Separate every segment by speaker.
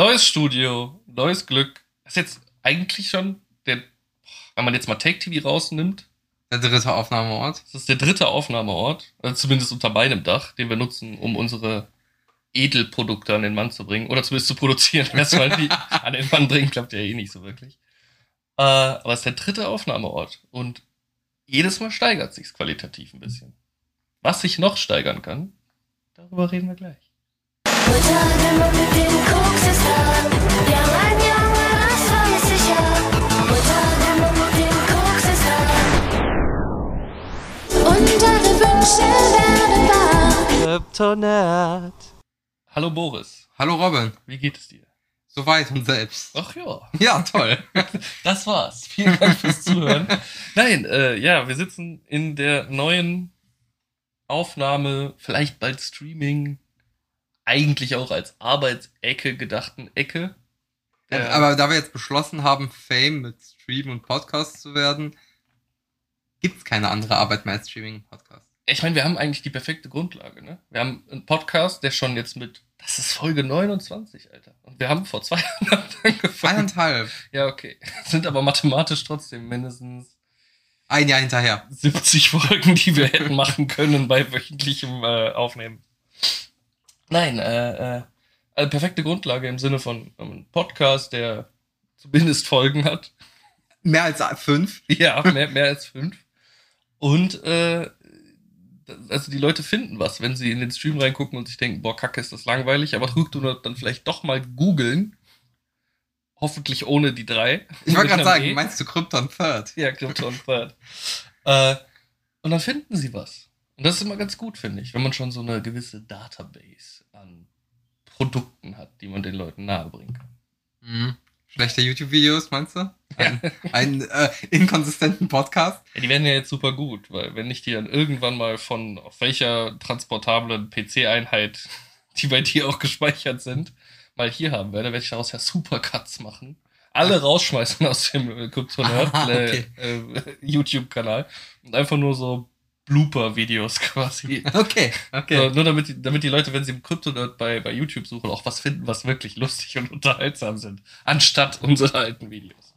Speaker 1: Neues Studio, neues Glück. Das ist jetzt eigentlich schon der, wenn man jetzt mal Take TV rausnimmt,
Speaker 2: Der dritte Aufnahmeort.
Speaker 1: das ist der dritte Aufnahmeort, also zumindest unter meinem Dach, den wir nutzen, um unsere Edelprodukte an den Mann zu bringen. Oder zumindest zu produzieren. Erstmal die an den Mann bringen, klappt ja eh nicht so wirklich. Äh, aber es ist der dritte Aufnahmeort. Und jedes Mal steigert sich's qualitativ ein bisschen. Was sich noch steigern kann, darüber reden wir gleich. Kryptonat. Hallo Boris,
Speaker 2: Hallo Robin.
Speaker 1: wie geht es dir?
Speaker 2: Soweit und selbst.
Speaker 1: Ach ja,
Speaker 2: Ja, toll.
Speaker 1: das war's. Vielen Dank fürs Zuhören. Nein, äh, ja, wir sitzen in der neuen Aufnahme, vielleicht bald Streaming, eigentlich auch als Arbeitsecke gedachten Ecke. Äh,
Speaker 2: Aber da wir jetzt beschlossen haben, Fame mit Stream und Podcast zu werden, gibt's keine andere Arbeit mehr als Streaming und Podcast.
Speaker 1: ich meine, wir haben eigentlich die perfekte Grundlage, ne? Wir haben einen Podcast, der schon jetzt mit, das ist Folge 29, Alter. Und wir haben vor zwei Jahren angefangen.
Speaker 2: Eineinhalb.
Speaker 1: Ja, okay. Sind aber mathematisch trotzdem mindestens
Speaker 2: Ein Jahr hinterher.
Speaker 1: 70 Folgen, die wir hätten machen können bei wöchentlichem äh, Aufnehmen. Nein, äh, äh, also perfekte Grundlage im Sinne von einem Podcast, der zumindest Folgen hat.
Speaker 2: Mehr als fünf.
Speaker 1: Ja, mehr, mehr als fünf. Und äh, also die Leute finden was, wenn sie in den Stream reingucken und sich denken, boah, kacke, ist das langweilig, aber du dann vielleicht doch mal googeln. Hoffentlich ohne die drei.
Speaker 2: Ich wollte gerade sagen,
Speaker 1: E.
Speaker 2: meinst du Krypton Third?
Speaker 1: Ja, Krypton Third. äh, und dann finden sie was. Und das ist immer ganz gut, finde ich, wenn man schon so eine gewisse Database an Produkten hat, die man den Leuten nahebringen kann.
Speaker 2: Mhm. Schlechte YouTube-Videos, meinst du? Ein, einen äh, inkonsistenten Podcast?
Speaker 1: Ja, die werden ja jetzt super gut, weil wenn ich die dann irgendwann mal von auf welcher transportablen PC-Einheit, die bei dir auch gespeichert sind, mal hier haben werde, werde ich daraus ja Supercuts machen. Alle rausschmeißen aus dem äh, Kryptonerd
Speaker 2: Ah, okay.
Speaker 1: äh, YouTube-Kanal und einfach nur so Blooper-Videos quasi.
Speaker 2: Okay, okay.
Speaker 1: So, nur damit die, damit die Leute, wenn sie im Kryptonerd bei, bei YouTube suchen, auch was finden, was wirklich lustig und unterhaltsam sind, anstatt unsere alten Videos.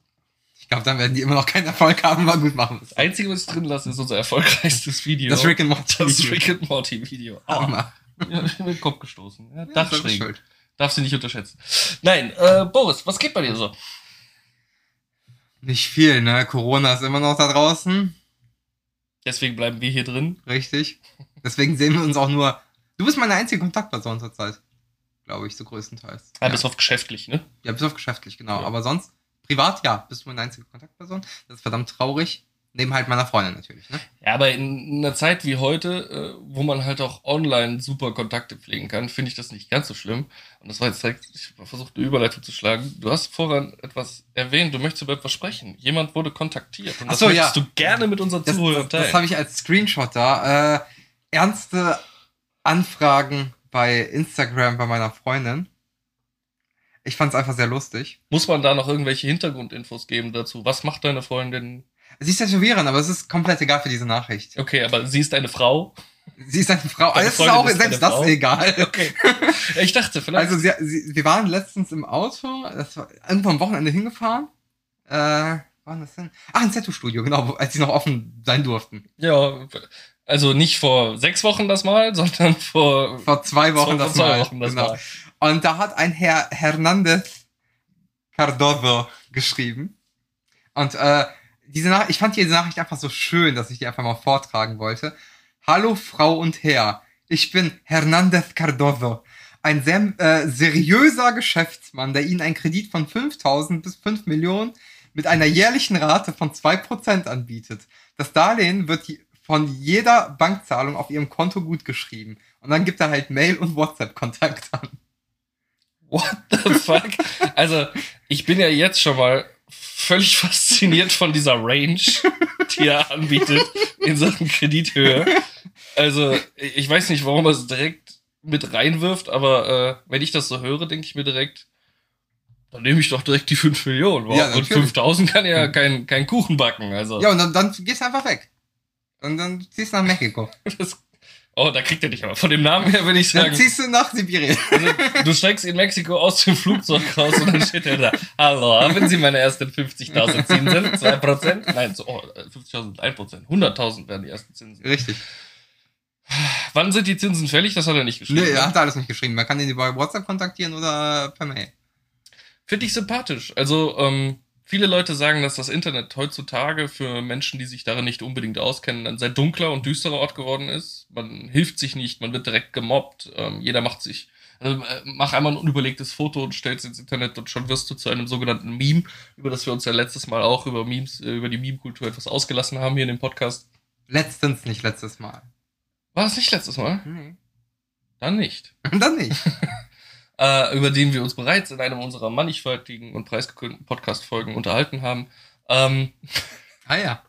Speaker 2: Ich glaube, dann werden die immer noch keinen Erfolg haben, aber gut machen.
Speaker 1: Das Einzige, was ich drin lasse, ist unser erfolgreichstes Video.
Speaker 2: Das Rick and Morty.
Speaker 1: Das. Rick and Morty Video. Oh,
Speaker 2: Hammer.
Speaker 1: ja, ich bin mit dem Kopf gestoßen. Ja,
Speaker 2: Ja, selbst
Speaker 1: Dachschrägen.
Speaker 2: schuld.
Speaker 1: Darf sie nicht unterschätzen. Nein, äh, Boris, was geht bei dir so?
Speaker 2: Nicht viel, ne? Corona ist immer noch da draußen.
Speaker 1: Deswegen bleiben wir hier drin.
Speaker 2: Richtig. Deswegen sehen wir uns auch nur. Du bist meine einzige Kontaktperson zurzeit. Glaube ich, so größtenteils.
Speaker 1: Ja. Bis auf geschäftlich, ne?
Speaker 2: Ja, bis auf geschäftlich, genau.
Speaker 1: Ja.
Speaker 2: Aber sonst, privat, ja, bist du meine einzige Kontaktperson. Das ist verdammt traurig. Neben halt meiner Freundin natürlich, ne?
Speaker 1: Ja, aber in einer Zeit wie heute, äh, wo man halt auch online super Kontakte pflegen kann, finde ich das nicht ganz so schlimm. Und das war jetzt direkt, ich versuche eine Überleitung zu schlagen. Du hast vorhin etwas erwähnt, du möchtest über etwas sprechen. Jemand wurde kontaktiert und
Speaker 2: Ach
Speaker 1: das
Speaker 2: so,
Speaker 1: möchtest
Speaker 2: ja.
Speaker 1: du gerne mit unseren
Speaker 2: Das,
Speaker 1: Zuhörern
Speaker 2: das, das
Speaker 1: teilen.
Speaker 2: habe ich als Screenshot da. Äh, ernste Anfragen bei Instagram bei meiner Freundin. Ich fand es einfach sehr lustig.
Speaker 1: Muss man da noch irgendwelche Hintergrundinfos geben dazu? Was macht deine Freundin?
Speaker 2: Sie ist tätowieren, aber es ist komplett egal für diese Nachricht.
Speaker 1: Okay, aber sie ist eine Frau.
Speaker 2: Sie ist eine Frau.
Speaker 1: Deine
Speaker 2: Es ist auch
Speaker 1: ist
Speaker 2: selbst das
Speaker 1: Frau?
Speaker 2: egal.
Speaker 1: Okay. Ich dachte vielleicht.
Speaker 2: Also sie, sie, wir waren letztens im Auto, das war irgendwo am Wochenende hingefahren. Äh, wann das denn? Ach, ein Tattoo-Studio, genau, als sie noch offen sein durften.
Speaker 1: ja, also nicht vor sechs Wochen das Mal, sondern vor,
Speaker 2: Vor zwei Wochen
Speaker 1: vor
Speaker 2: das
Speaker 1: zwei
Speaker 2: Mal.
Speaker 1: Wochen das
Speaker 2: genau.
Speaker 1: Mal.
Speaker 2: Und da hat ein Herr Hernandez Cardozo geschrieben. Und äh, diese Nachricht, ich fand diese Nachricht einfach so schön, dass ich die einfach mal vortragen wollte. Hallo Frau und Herr, ich bin Hernandez Cardozo. Ein sehr äh, seriöser Geschäftsmann, der Ihnen einen Kredit von 5000 bis 5 Millionen mit einer jährlichen Rate von 2% anbietet. Das Darlehen wird von jeder Bankzahlung auf Ihrem Konto gutgeschrieben. Und dann gibt er halt Mail- und WhatsApp-Kontakt an.
Speaker 1: What the fuck? Also, ich bin ja jetzt schon mal völlig fasziniert von dieser Range, die er anbietet in Sachen Kredithöhe. Also, ich weiß nicht, warum er es direkt mit reinwirft, aber äh, wenn ich das so höre, denke ich mir direkt, dann nehme ich doch direkt die 5 Millionen. Wow.
Speaker 2: Ja,
Speaker 1: Und
Speaker 2: natürlich.
Speaker 1: 5000 kann ja kein, kein Kuchen backen. Also,
Speaker 2: Ja, und dann, dann gehst du einfach weg. Und dann ziehst du nach Mexiko.
Speaker 1: das, Oh, da kriegt er dich aber. Von dem Namen her würde ich
Speaker 2: Dann
Speaker 1: sagen,
Speaker 2: ziehst du nach Sibirien.
Speaker 1: also, du steigst in Mexiko aus dem Flugzeug raus und dann steht er da. Hallo, haben Sie meine ersten 50.000 Zinsen? 2%? Nein, so, oh, 50.000, 1%. 100.000 werden die ersten Zinsen.
Speaker 2: Richtig.
Speaker 1: Wann sind die Zinsen fällig? Das hat er nicht geschrieben.
Speaker 2: Nee, er hat alles nicht geschrieben. Man kann ihn über WhatsApp kontaktieren oder per Mail.
Speaker 1: Finde ich sympathisch. Also, ähm, viele Leute sagen, dass das Internet heutzutage für Menschen, die sich darin nicht unbedingt auskennen, ein sehr dunkler und düsterer Ort geworden ist. Man hilft sich nicht, man wird direkt gemobbt, ähm, jeder macht sich. Also, äh, mach einmal ein unüberlegtes Foto und stellst ins Internet und schon wirst du zu einem sogenannten Meme, über das wir uns ja letztes Mal auch über Memes, äh, über die Meme-Kultur etwas ausgelassen haben hier in dem Podcast.
Speaker 2: Letztens, nicht letztes Mal.
Speaker 1: War das nicht letztes Mal?
Speaker 2: Nee.
Speaker 1: Dann nicht.
Speaker 2: Dann nicht.
Speaker 1: äh, über den wir uns bereits in einem unserer mannigfaltigen und preisgekrönten Podcast-Folgen unterhalten haben. Ähm,
Speaker 2: Ah ja.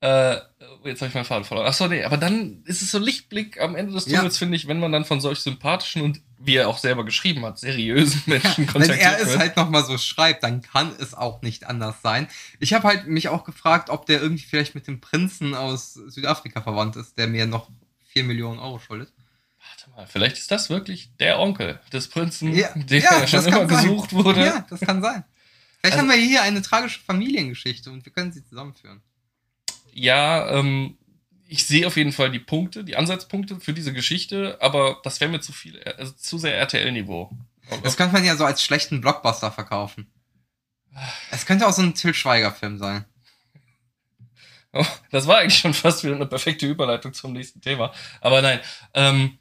Speaker 1: äh, jetzt habe ich meinen Faden verloren. Achso, nee, aber dann ist es so Lichtblick am Ende des
Speaker 2: Ja.
Speaker 1: Tunnels, finde ich, wenn man dann von solch sympathischen und, wie er auch selber geschrieben hat, seriösen Menschen
Speaker 2: Wenn
Speaker 1: kontaktiert
Speaker 2: er es halt nochmal so schreibt, dann kann es auch nicht anders sein. Ich habe halt mich auch gefragt, ob der irgendwie vielleicht mit dem Prinzen aus Südafrika verwandt ist, der mir noch 4 Millionen Euro schuldet.
Speaker 1: Vielleicht ist das wirklich der Onkel des Prinzen,
Speaker 2: Ja,
Speaker 1: der
Speaker 2: ja,
Speaker 1: schon immer
Speaker 2: kann sein.
Speaker 1: gesucht wurde.
Speaker 2: Ja, das kann sein. Vielleicht
Speaker 1: Also-
Speaker 2: haben wir hier eine tragische Familiengeschichte und wir können sie zusammenführen.
Speaker 1: ja, ähm, ich sehe auf jeden Fall die Punkte, die Ansatzpunkte für diese Geschichte, aber das wäre mir zu viel, also zu sehr RTL-Niveau.
Speaker 2: Das könnte man ja so als schlechten Blockbuster verkaufen. Es könnte auch so ein Till Schweiger-Film sein.
Speaker 1: Oh, Das war eigentlich schon fast wieder eine perfekte Überleitung zum nächsten Thema. Aber nein, ähm,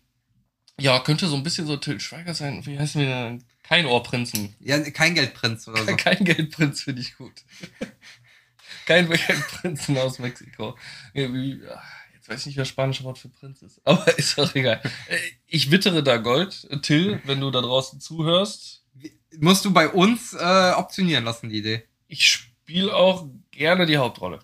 Speaker 1: ja, könnte so ein bisschen so Till Schweiger sein. Wie heißen wir denn? Kein Ohrprinzen.
Speaker 2: Ja, kein Geldprinz oder so.
Speaker 1: Kein Geldprinz finde ich gut. Kein Geldprinzen aus Mexiko. Ah, Jetzt weiß ich nicht, wer spanische Wort für Prinz ist. Aber ist auch egal. Äh, Ich wittere da Gold. Till, wenn du da draußen zuhörst.
Speaker 2: Musst du bei uns äh, optionieren lassen, die Idee.
Speaker 1: Ich spiele auch gerne die Hauptrolle.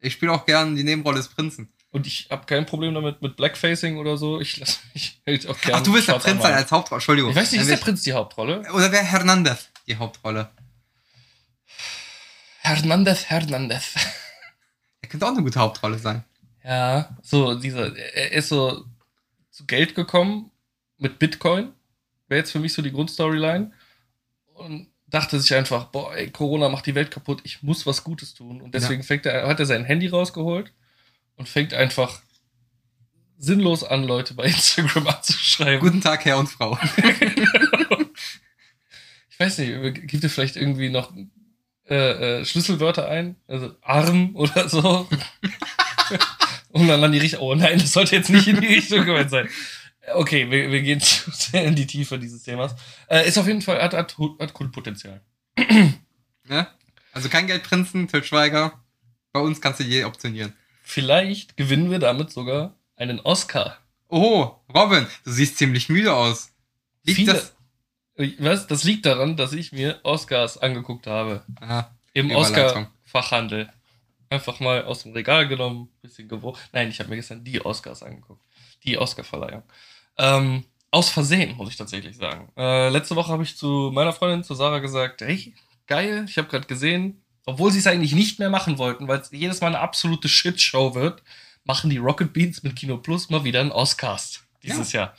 Speaker 2: Ich spiele auch gern die Nebenrolle des Prinzen.
Speaker 1: Und ich habe kein Problem damit mit Blackfacing oder so. Ich lasse mich halt auch gerne.
Speaker 2: Ach, du willst der Prinz sein als Hauptrolle. Entschuldigung.
Speaker 1: Ich weiß nicht, ist
Speaker 2: Dann
Speaker 1: der Prinz die Hauptrolle?
Speaker 2: Oder wäre Hernandez die Hauptrolle?
Speaker 1: Hernandez, Hernandez.
Speaker 2: Er könnte auch eine gute Hauptrolle sein.
Speaker 1: Ja, so dieser, er ist so zu Geld gekommen mit Bitcoin. Wäre jetzt für mich so die Grundstoryline. Und dachte sich einfach, boah, ey, Corona macht die Welt kaputt, ich muss was Gutes tun. Und deswegen fängt er, hat er sein Handy rausgeholt und fängt einfach sinnlos an, Leute bei Instagram anzuschreiben.
Speaker 2: Guten Tag, Herr und Frau.
Speaker 1: Ich weiß nicht, gibt es vielleicht irgendwie noch äh, äh, Schlüsselwörter ein? Also arm oder so? Und dann an die Richtung. Oh nein, das sollte jetzt nicht in die Richtung gemeint sein. Okay, wir, wir gehen zu sehr in die Tiefe dieses Themas. Äh, ist auf jeden Fall, hat, hat, hat Kultpotenzial.
Speaker 2: Ne? Also kein Geldprinzen, Till Schweiger. Bei uns kannst du je optionieren.
Speaker 1: Vielleicht gewinnen wir damit sogar einen Oscar.
Speaker 2: Oh, Robin, du siehst ziemlich müde aus. Liegt
Speaker 1: Viele-
Speaker 2: das?
Speaker 1: Was? Das liegt daran, dass ich mir Oscars angeguckt habe.
Speaker 2: Ah,
Speaker 1: Im. Oscar-Fachhandel. Einfach mal aus dem Regal genommen, bisschen gewogen. Nein, ich habe mir gestern die Oscars angeguckt. Die Oscar-Verleihung. Ähm, aus Versehen, muss ich tatsächlich sagen. Äh, letzte Woche habe ich zu meiner Freundin, zu Sarah, gesagt, hey, geil, ich habe gerade gesehen, obwohl sie es eigentlich nicht mehr machen wollten, weil es jedes Mal eine absolute Shitshow wird, machen die Rocket Beans mit Kino Plus mal wieder einen Oscars dieses Jahr.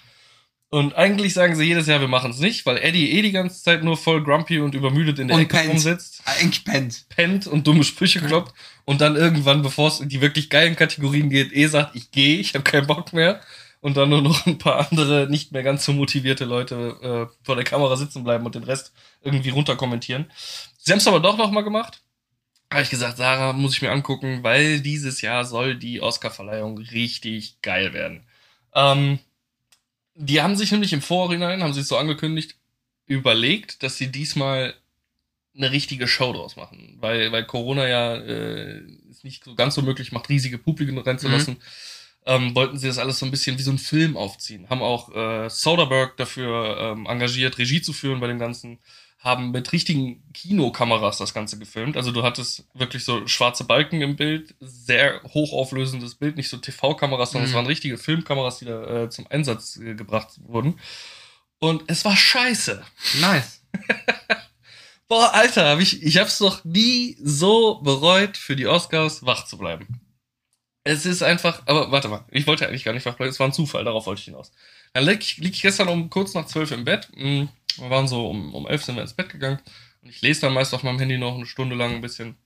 Speaker 1: Und eigentlich sagen sie jedes Jahr, wir machen es nicht, weil Eddie eh die ganze Zeit nur voll grumpy und übermüdet in der
Speaker 2: Und
Speaker 1: Ecke
Speaker 2: pennt.
Speaker 1: rumsitzt
Speaker 2: Eigentlich pennt.
Speaker 1: pennt und dumme Sprüche kloppt und dann irgendwann, bevor es in die wirklich geilen Kategorien geht, eh sagt, ich gehe, ich habe keinen Bock mehr und dann nur noch ein paar andere nicht mehr ganz so motivierte Leute äh, vor der Kamera sitzen bleiben und den Rest irgendwie runterkommentieren. Sie haben es aber doch noch mal gemacht. Habe ich gesagt, Sarah, muss ich mir angucken, weil dieses Jahr soll die Oscar-Verleihung richtig geil werden. Ähm, die haben sich nämlich im Vorhinein, haben sie es so angekündigt, überlegt, dass sie diesmal eine richtige Show draus machen, weil, weil Corona ja äh, es nicht so ganz so möglich macht, riesige Publiken reinzulassen. Ähm, wollten sie das alles so ein bisschen wie so ein Film aufziehen. Haben auch äh, Soderbergh dafür ähm, engagiert, Regie zu führen bei dem Ganzen. Haben mit richtigen Kinokameras das Ganze gefilmt. Also du hattest wirklich so schwarze Balken im Bild, sehr hochauflösendes Bild, nicht so TV-Kameras, sondern
Speaker 2: Mhm.
Speaker 1: es waren richtige Filmkameras, die da äh, zum Einsatz äh, gebracht wurden. Und es war scheiße.
Speaker 2: Nice.
Speaker 1: Boah, Alter, hab ich, ich hab's noch nie so bereut, für die Oscars wach zu bleiben. Es ist einfach, aber warte mal, ich wollte eigentlich gar nicht wach bleiben, es war ein Zufall, darauf wollte ich hinaus. Dann lieg ich, lieg ich gestern um kurz nach zwölf im Bett. mm, Wir waren so um, um elf sind wir ins Bett gegangen. Und ich lese dann meist auf meinem Handy noch eine Stunde lang ein bisschen.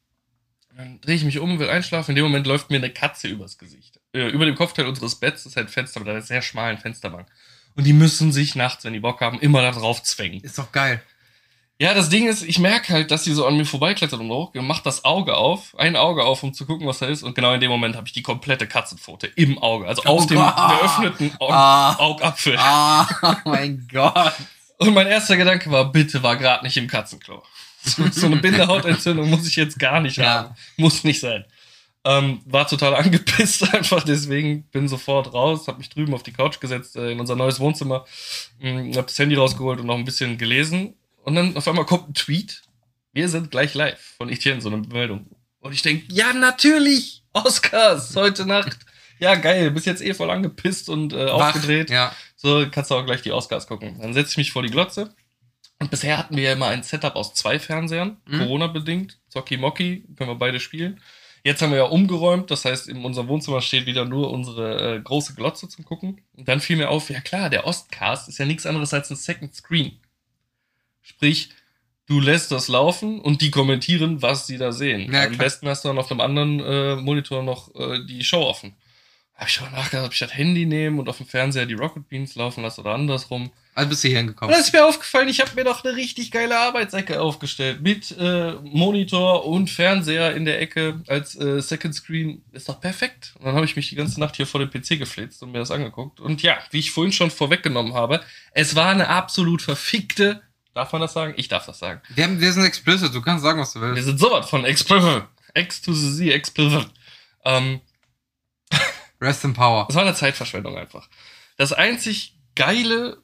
Speaker 1: Dann drehe ich mich um, will einschlafen. In dem Moment läuft mir eine Katze übers Gesicht. Äh, über dem Kopfteil unseres Betts ist halt ein Fenster mit einer sehr schmalen Fensterbank. Und die müssen sich nachts, wenn die Bock haben, immer da drauf zwängen.
Speaker 2: Ist doch geil.
Speaker 1: Ja, das Ding ist, ich merke halt, dass sie so an mir vorbeiklettert und hoch, macht das Auge auf, ein Auge auf, um zu gucken, was da ist. Und genau in dem Moment habe ich die komplette Katzenpfote im Auge, also auf
Speaker 2: Oh
Speaker 1: dem
Speaker 2: Gott.
Speaker 1: geöffneten Aug
Speaker 2: Ah.
Speaker 1: Augapfel.
Speaker 2: Ah, oh mein Gott.
Speaker 1: Und mein erster Gedanke war, bitte war gerade nicht im Katzenklo. So, so eine Bindehautentzündung muss ich jetzt gar nicht
Speaker 2: Ja.
Speaker 1: haben. Muss nicht sein. Ähm, war total angepisst einfach, deswegen bin sofort raus, habe mich drüben auf die Couch gesetzt, äh, in unser neues Wohnzimmer, habe das Handy rausgeholt und noch ein bisschen gelesen. Und dann auf einmal kommt ein Tweet. Wir sind gleich live von Etienne, so eine Meldung. Und ich denk, ja, natürlich! Oscars heute Nacht. Ja, geil, bist jetzt eh voll angepisst und äh, aufgedreht.
Speaker 2: Ja.
Speaker 1: So kannst du auch gleich die Oscars gucken. Dann setze ich mich vor die Glotze. Und bisher hatten wir ja immer ein Setup aus zwei Fernsehern,
Speaker 2: Mhm.
Speaker 1: Corona-bedingt. Zocki Mocky, können wir beide spielen. Jetzt haben wir ja umgeräumt, das heißt, in unserem Wohnzimmer steht wieder nur unsere äh, große Glotze zum Gucken. Und dann fiel mir auf, ja klar, der Ostcast ist ja nichts anderes als ein Second Screen. Sprich, du lässt das laufen und die kommentieren, was sie da sehen.
Speaker 2: Ja,
Speaker 1: Am besten hast du dann auf einem anderen äh, Monitor noch äh, die Show offen. Habe ich schon nachgedacht, ob ich das Handy nehme und auf dem Fernseher die Rocket Beans laufen lasse oder andersrum.
Speaker 2: Also bist du hier
Speaker 1: Und
Speaker 2: hingekommen.
Speaker 1: dann ist mir aufgefallen, ich habe mir doch eine richtig geile Arbeitsecke aufgestellt. Mit äh, Monitor und Fernseher in der Ecke als äh, Second Screen. Ist doch perfekt. Und dann habe ich mich die ganze Nacht hier vor dem PC geflitzt und mir das angeguckt. Und ja, wie ich vorhin schon vorweggenommen habe, es war eine absolut verfickte. Darf man das sagen? Ich darf das sagen.
Speaker 2: Wir, haben, wir sind explicit, du kannst sagen, was du
Speaker 1: Wir
Speaker 2: willst.
Speaker 1: sind sowas von explicit. X to the Z, explicit. Ähm,
Speaker 2: Rest in Power.
Speaker 1: Das war eine Zeitverschwendung einfach. Das einzig Geile,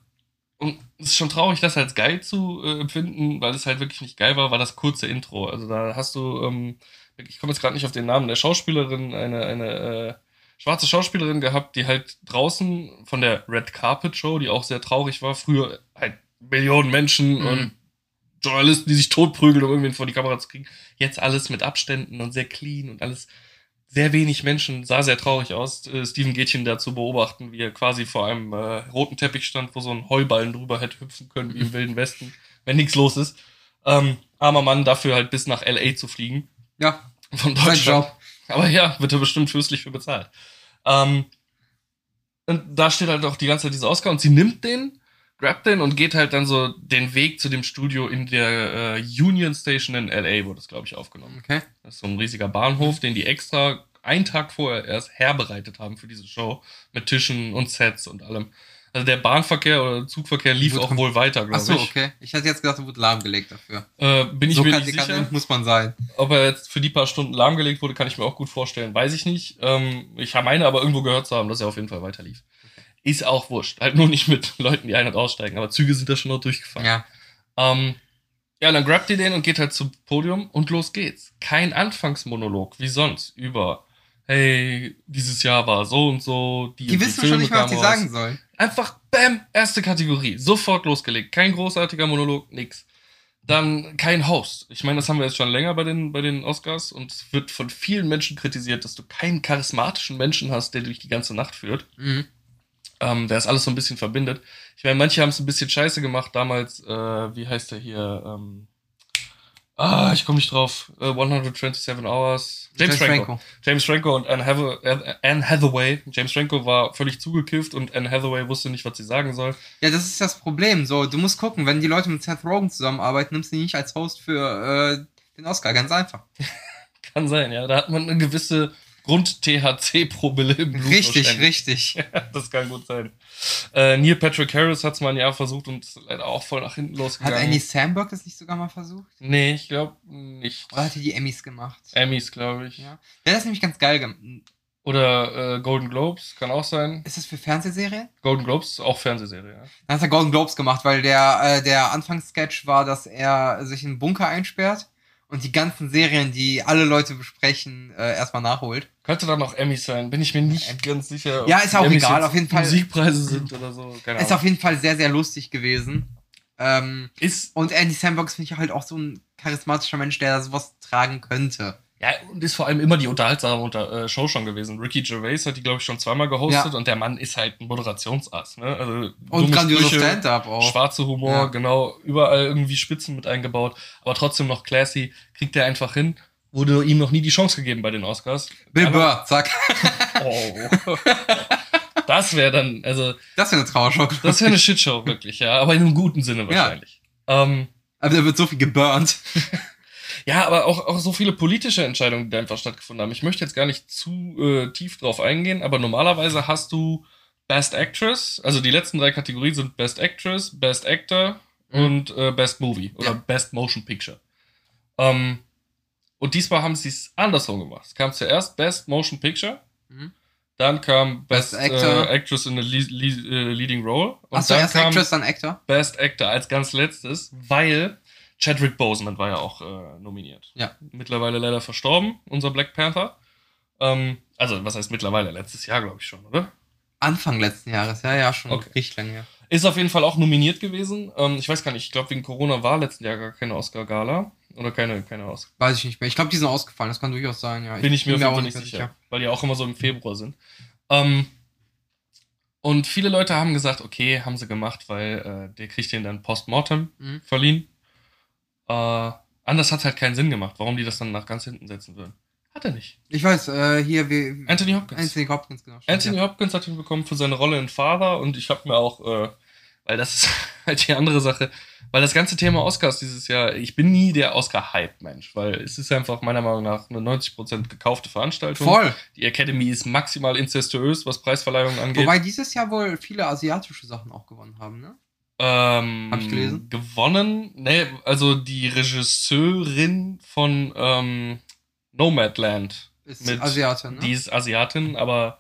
Speaker 1: und es ist schon traurig, das als geil zu äh, empfinden, weil es halt wirklich nicht geil war, war das kurze Intro. Also da hast du, ähm, ich komme jetzt gerade nicht auf den Namen der Schauspielerin, eine, eine äh, schwarze Schauspielerin gehabt, die halt draußen von der Red Carpet Show, die auch sehr traurig war, früher halt Millionen Menschen
Speaker 2: Mhm.
Speaker 1: und Journalisten, die sich totprügeln, um irgendwen vor die Kamera zu kriegen. Jetzt alles mit Abständen und sehr clean und alles sehr wenig Menschen, sah sehr traurig aus, äh, Steven Gätchen da zu beobachten, wie er quasi vor einem äh, roten Teppich stand, wo so ein Heuballen drüber hätte hüpfen können, wie im Wilden Westen, wenn nichts los ist. Ähm, armer Mann, dafür halt bis nach L.A. zu fliegen,
Speaker 2: Ja,
Speaker 1: von Deutschland.
Speaker 2: Job.
Speaker 1: Aber ja, wird er bestimmt fürstlich für bezahlt. Ähm, und da steht halt auch die ganze Zeit dieser Oscar und sie nimmt den, grabt den und geht halt dann so den Weg zu dem Studio in der äh, Union Station in LA, wurde das, glaube ich, aufgenommen.
Speaker 2: Okay.
Speaker 1: Das ist so ein riesiger Bahnhof, den die extra einen Tag vorher erst herbereitet haben für diese Show mit Tischen und Sets und allem. Also der Bahnverkehr oder Zugverkehr lief auch wohl weiter,
Speaker 2: Ach
Speaker 1: glaube
Speaker 2: so,
Speaker 1: ich.
Speaker 2: okay. Ich hatte jetzt gedacht, er wurde lahmgelegt dafür.
Speaker 1: Äh, bin ich
Speaker 2: so
Speaker 1: mir nicht sicher.
Speaker 2: muss man sein.
Speaker 1: Ob er jetzt für die paar Stunden lahmgelegt wurde, kann ich mir auch gut vorstellen. Weiß ich nicht. Ähm, ich meine aber irgendwo gehört zu haben, dass er auf jeden Fall weiter lief. Ist auch wurscht. Halt nur nicht mit Leuten, die ein- und aussteigen. Aber Züge sind da schon noch durchgefahren.
Speaker 2: Ja.
Speaker 1: Ähm, ja, dann grabt ihr den und geht halt zum Podium und los geht's. Kein Anfangsmonolog, wie sonst, über, hey, dieses Jahr war so und so, die,
Speaker 2: Die
Speaker 1: und
Speaker 2: wissen schon nicht mehr, was die
Speaker 1: raus.
Speaker 2: sagen sollen.
Speaker 1: Einfach, bam, erste Kategorie. Sofort losgelegt. Kein großartiger Monolog, nix. Dann kein Host. Ich meine, das haben wir jetzt schon länger bei den, bei den Oscars und es wird von vielen Menschen kritisiert, dass du keinen charismatischen Menschen hast, der durch die ganze Nacht führt,
Speaker 2: Mhm.
Speaker 1: Ähm, der das alles so ein bisschen verbindet. Ich meine, manche haben es ein bisschen scheiße gemacht damals, äh, wie heißt der hier, ähm, ah, ich komme nicht drauf, äh, 127 Hours. James, Franco. James Franco und Anne, Hath Anne Hathaway. James Franco war völlig zugekifft und Anne Hathaway wusste nicht, was sie sagen soll.
Speaker 2: Ja, das ist das Problem. So, du musst gucken, wenn die Leute mit Seth Rogen zusammenarbeiten, nimmst du ihn nicht als Host für äh, den Oscar. Ganz einfach.
Speaker 1: Kann sein, ja. Da hat man eine gewisse Grund-THC-Promille im Blut.
Speaker 2: Richtig, richtig.
Speaker 1: das kann gut sein. Äh, Neil Patrick Harris hat es mal ein Jahr versucht und ist leider auch voll nach hinten
Speaker 2: Hat
Speaker 1: losgegangen.
Speaker 2: Andy Samberg das nicht sogar mal versucht?
Speaker 1: nee, ich glaube nicht.
Speaker 2: Oder hat er die Emmys gemacht?
Speaker 1: Emmys, glaube ich.
Speaker 2: Ja. Der hat das nämlich ganz geil gemacht.
Speaker 1: Oder äh, Golden Globes, kann auch sein.
Speaker 2: Ist das für Fernsehserien?
Speaker 1: Golden Globes, auch Fernsehserie, ja.
Speaker 2: Dann hat er Golden Globes gemacht, weil der, äh, der Anfangssketch war, dass er sich in einen Bunker einsperrt und die ganzen Serien, die alle Leute besprechen, äh, erstmal nachholt.
Speaker 1: Könnte dann auch Emmys sein, bin ich mir nicht
Speaker 2: Ähm,
Speaker 1: ganz sicher.
Speaker 2: Ja, ist auch
Speaker 1: Emmys
Speaker 2: egal, auf jeden Fall.
Speaker 1: Musikpreise sind oder so, keine
Speaker 2: Ist
Speaker 1: Ahnung.
Speaker 2: auf jeden Fall sehr, sehr lustig gewesen. Ähm,
Speaker 1: Ist
Speaker 2: und Andy Samberg finde ich halt auch so ein charismatischer Mensch, der sowas tragen könnte.
Speaker 1: Ja, und ist vor allem immer die unterhaltsame unter, äh, Show schon gewesen. Ricky Gervais hat die, glaube ich, schon zweimal gehostet
Speaker 2: Ja.
Speaker 1: und der Mann ist halt ein Moderationsass. Ne? Also,
Speaker 2: Und
Speaker 1: Sprüche,
Speaker 2: Stand-up auch.
Speaker 1: Schwarze Humor,
Speaker 2: Ja.
Speaker 1: genau, überall irgendwie Spitzen mit eingebaut, aber trotzdem noch classy, kriegt er einfach hin. Wurde ihm noch nie die Chance gegeben bei den Oscars.
Speaker 2: Bill
Speaker 1: Aber-
Speaker 2: Burr, zack.
Speaker 1: Oh. das wäre dann, also,
Speaker 2: Das wäre eine Trauershow.
Speaker 1: das wäre eine Shitshow, wirklich, ja, aber in einem guten Sinne wahrscheinlich. Ähm,
Speaker 2: Aber da wird so viel geburnt.
Speaker 1: Ja, aber auch, auch so viele politische Entscheidungen, die da einfach stattgefunden haben. Ich möchte jetzt gar nicht zu äh, tief drauf eingehen, aber normalerweise hast du Best Actress, also die letzten drei Kategorien sind Best Actress, Best Actor
Speaker 2: Mhm.
Speaker 1: und äh, Best Movie oder
Speaker 2: Ja.
Speaker 1: Best Motion Picture. Ähm, und diesmal haben sie es andersrum gemacht. Es kam zuerst Best Motion Picture,
Speaker 2: Mhm.
Speaker 1: dann kam Best,
Speaker 2: Best Actor.
Speaker 1: Äh, Actress in a le le äh, Leading Role und
Speaker 2: Achso,
Speaker 1: dann
Speaker 2: erst
Speaker 1: kam
Speaker 2: Actress, dann Actor.
Speaker 1: Best Actor als ganz letztes, weil Chadwick Boseman war ja auch äh, nominiert.
Speaker 2: Ja.
Speaker 1: Mittlerweile leider verstorben, unser Black Panther. Ähm, also, was heißt mittlerweile? Letztes Jahr, glaube ich schon, oder?
Speaker 2: Anfang letzten Jahres, ja, ja, schon
Speaker 1: Okay.
Speaker 2: richtig lange her.
Speaker 1: Ist auf jeden Fall auch nominiert gewesen. Ähm, ich weiß gar nicht, ich glaube, wegen Corona war letzten Jahr gar keine Oscar-Gala. Oder keine, keine Oscar.
Speaker 2: Weiß ich nicht mehr. Ich glaube, die sind ausgefallen, das kann durchaus sein, ja.
Speaker 1: Bin ich mir auf jeden
Speaker 2: auch
Speaker 1: nicht
Speaker 2: mehr
Speaker 1: sicher. Weil die auch immer so im Februar sind. Ähm, und viele Leute haben gesagt, okay, haben sie gemacht, weil äh, der kriegt den dann postmortem
Speaker 2: Mhm.
Speaker 1: verliehen. Äh, anders hat halt keinen Sinn gemacht, warum die das dann nach ganz hinten setzen würden. Hat er nicht.
Speaker 2: Ich weiß, äh, hier, wie.
Speaker 1: Anthony Hopkins.
Speaker 2: Anthony Hopkins, genau. stimmt,
Speaker 1: Anthony
Speaker 2: ja.
Speaker 1: Hopkins hat ihn bekommen für seine Rolle in Father und ich habe mir auch, äh, weil das ist halt die andere Sache, weil das ganze Thema Oscars dieses Jahr, ich bin nie der Oscar-Hype-Mensch, weil es ist einfach meiner Meinung nach eine 90% gekaufte Veranstaltung.
Speaker 2: Voll.
Speaker 1: Die Academy ist maximal incestuös, was Preisverleihungen angeht.
Speaker 2: Wobei dieses Jahr wohl viele asiatische Sachen auch gewonnen haben, ne?
Speaker 1: Ähm,
Speaker 2: Hab ich gelesen?
Speaker 1: Gewonnen. Nee, also die Regisseurin von ähm, Nomadland.
Speaker 2: Ist
Speaker 1: Mit-
Speaker 2: Asiate, ne?
Speaker 1: Die ist Asiatin, aber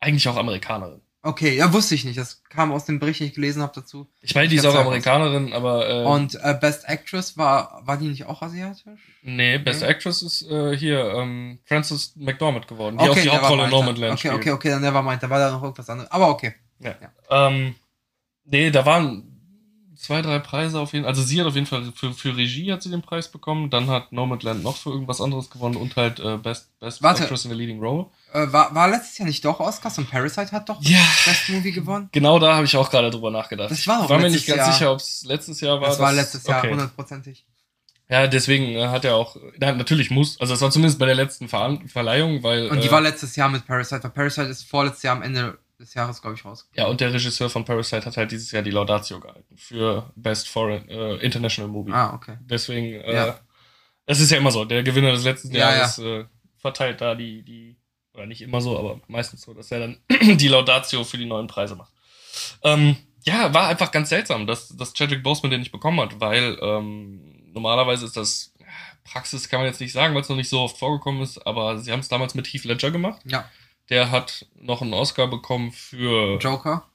Speaker 1: eigentlich auch Amerikanerin.
Speaker 2: Okay, ja, wusste ich nicht. Das kam aus dem Bericht, den ich gelesen habe dazu.
Speaker 1: Ich meine, die
Speaker 2: Ich
Speaker 1: ist auch Amerikanerin, aber äh,
Speaker 2: Und äh, Best Actress war, war die nicht auch asiatisch?
Speaker 1: nee, Best
Speaker 2: Nee.
Speaker 1: Actress ist äh, hier ähm, Frances McDormand geworden, die auch die. Hauptrolle in Nomadland
Speaker 2: Okay, okay, okay, dann nevermind. Da war da noch irgendwas anderes. Aber okay.
Speaker 1: Ähm, nee, da waren zwei, drei Preise auf jeden Fall. Also sie hat auf jeden Fall für, für Regie hat sie den Preis bekommen. Dann hat Nomadland noch für irgendwas anderes gewonnen und halt äh, Best, Best
Speaker 2: Warte.
Speaker 1: Actress in the Leading Role.
Speaker 2: Äh, war, war letztes Jahr nicht doch Oscars und Parasite hat doch
Speaker 1: Ja,
Speaker 2: Best Movie gewonnen?
Speaker 1: genau da habe ich auch gerade drüber nachgedacht.
Speaker 2: Das war
Speaker 1: ich war mir nicht ganz
Speaker 2: Jahr.
Speaker 1: sicher, ob es letztes Jahr war.
Speaker 2: Das war letztes Jahr,
Speaker 1: okay.
Speaker 2: hundertprozentig.
Speaker 1: Ja, deswegen äh, hat er auch, na, natürlich muss, also es war zumindest bei der letzten Ver Verleihung, weil.
Speaker 2: Und die
Speaker 1: äh,
Speaker 2: war letztes Jahr mit Parasite, weil Parasite ist vorletztes Jahr am Ende des Jahres, glaube ich, rausgekommen.
Speaker 1: Ja, und der Regisseur von Parasite hat halt dieses Jahr die Laudatio gehalten für Best Foreign äh, International Movie.
Speaker 2: Ah, okay.
Speaker 1: Deswegen, äh,
Speaker 2: Ja.
Speaker 1: es ist ja immer so, der Gewinner des letzten
Speaker 2: Ja,
Speaker 1: Jahres Äh, verteilt da die, die, oder nicht immer so, aber meistens so, dass er dann die Laudatio für die neuen Preise macht. Ähm, ja, war einfach ganz seltsam, dass, dass Chadwick Boseman den nicht bekommen hat, weil ähm, normalerweise ist das ja, Praxis, kann man jetzt nicht sagen, weil es noch nicht so oft vorgekommen ist, aber sie haben es damals mit Heath Ledger gemacht.
Speaker 2: Ja.
Speaker 1: Der hat noch einen Oscar bekommen für
Speaker 2: Joker.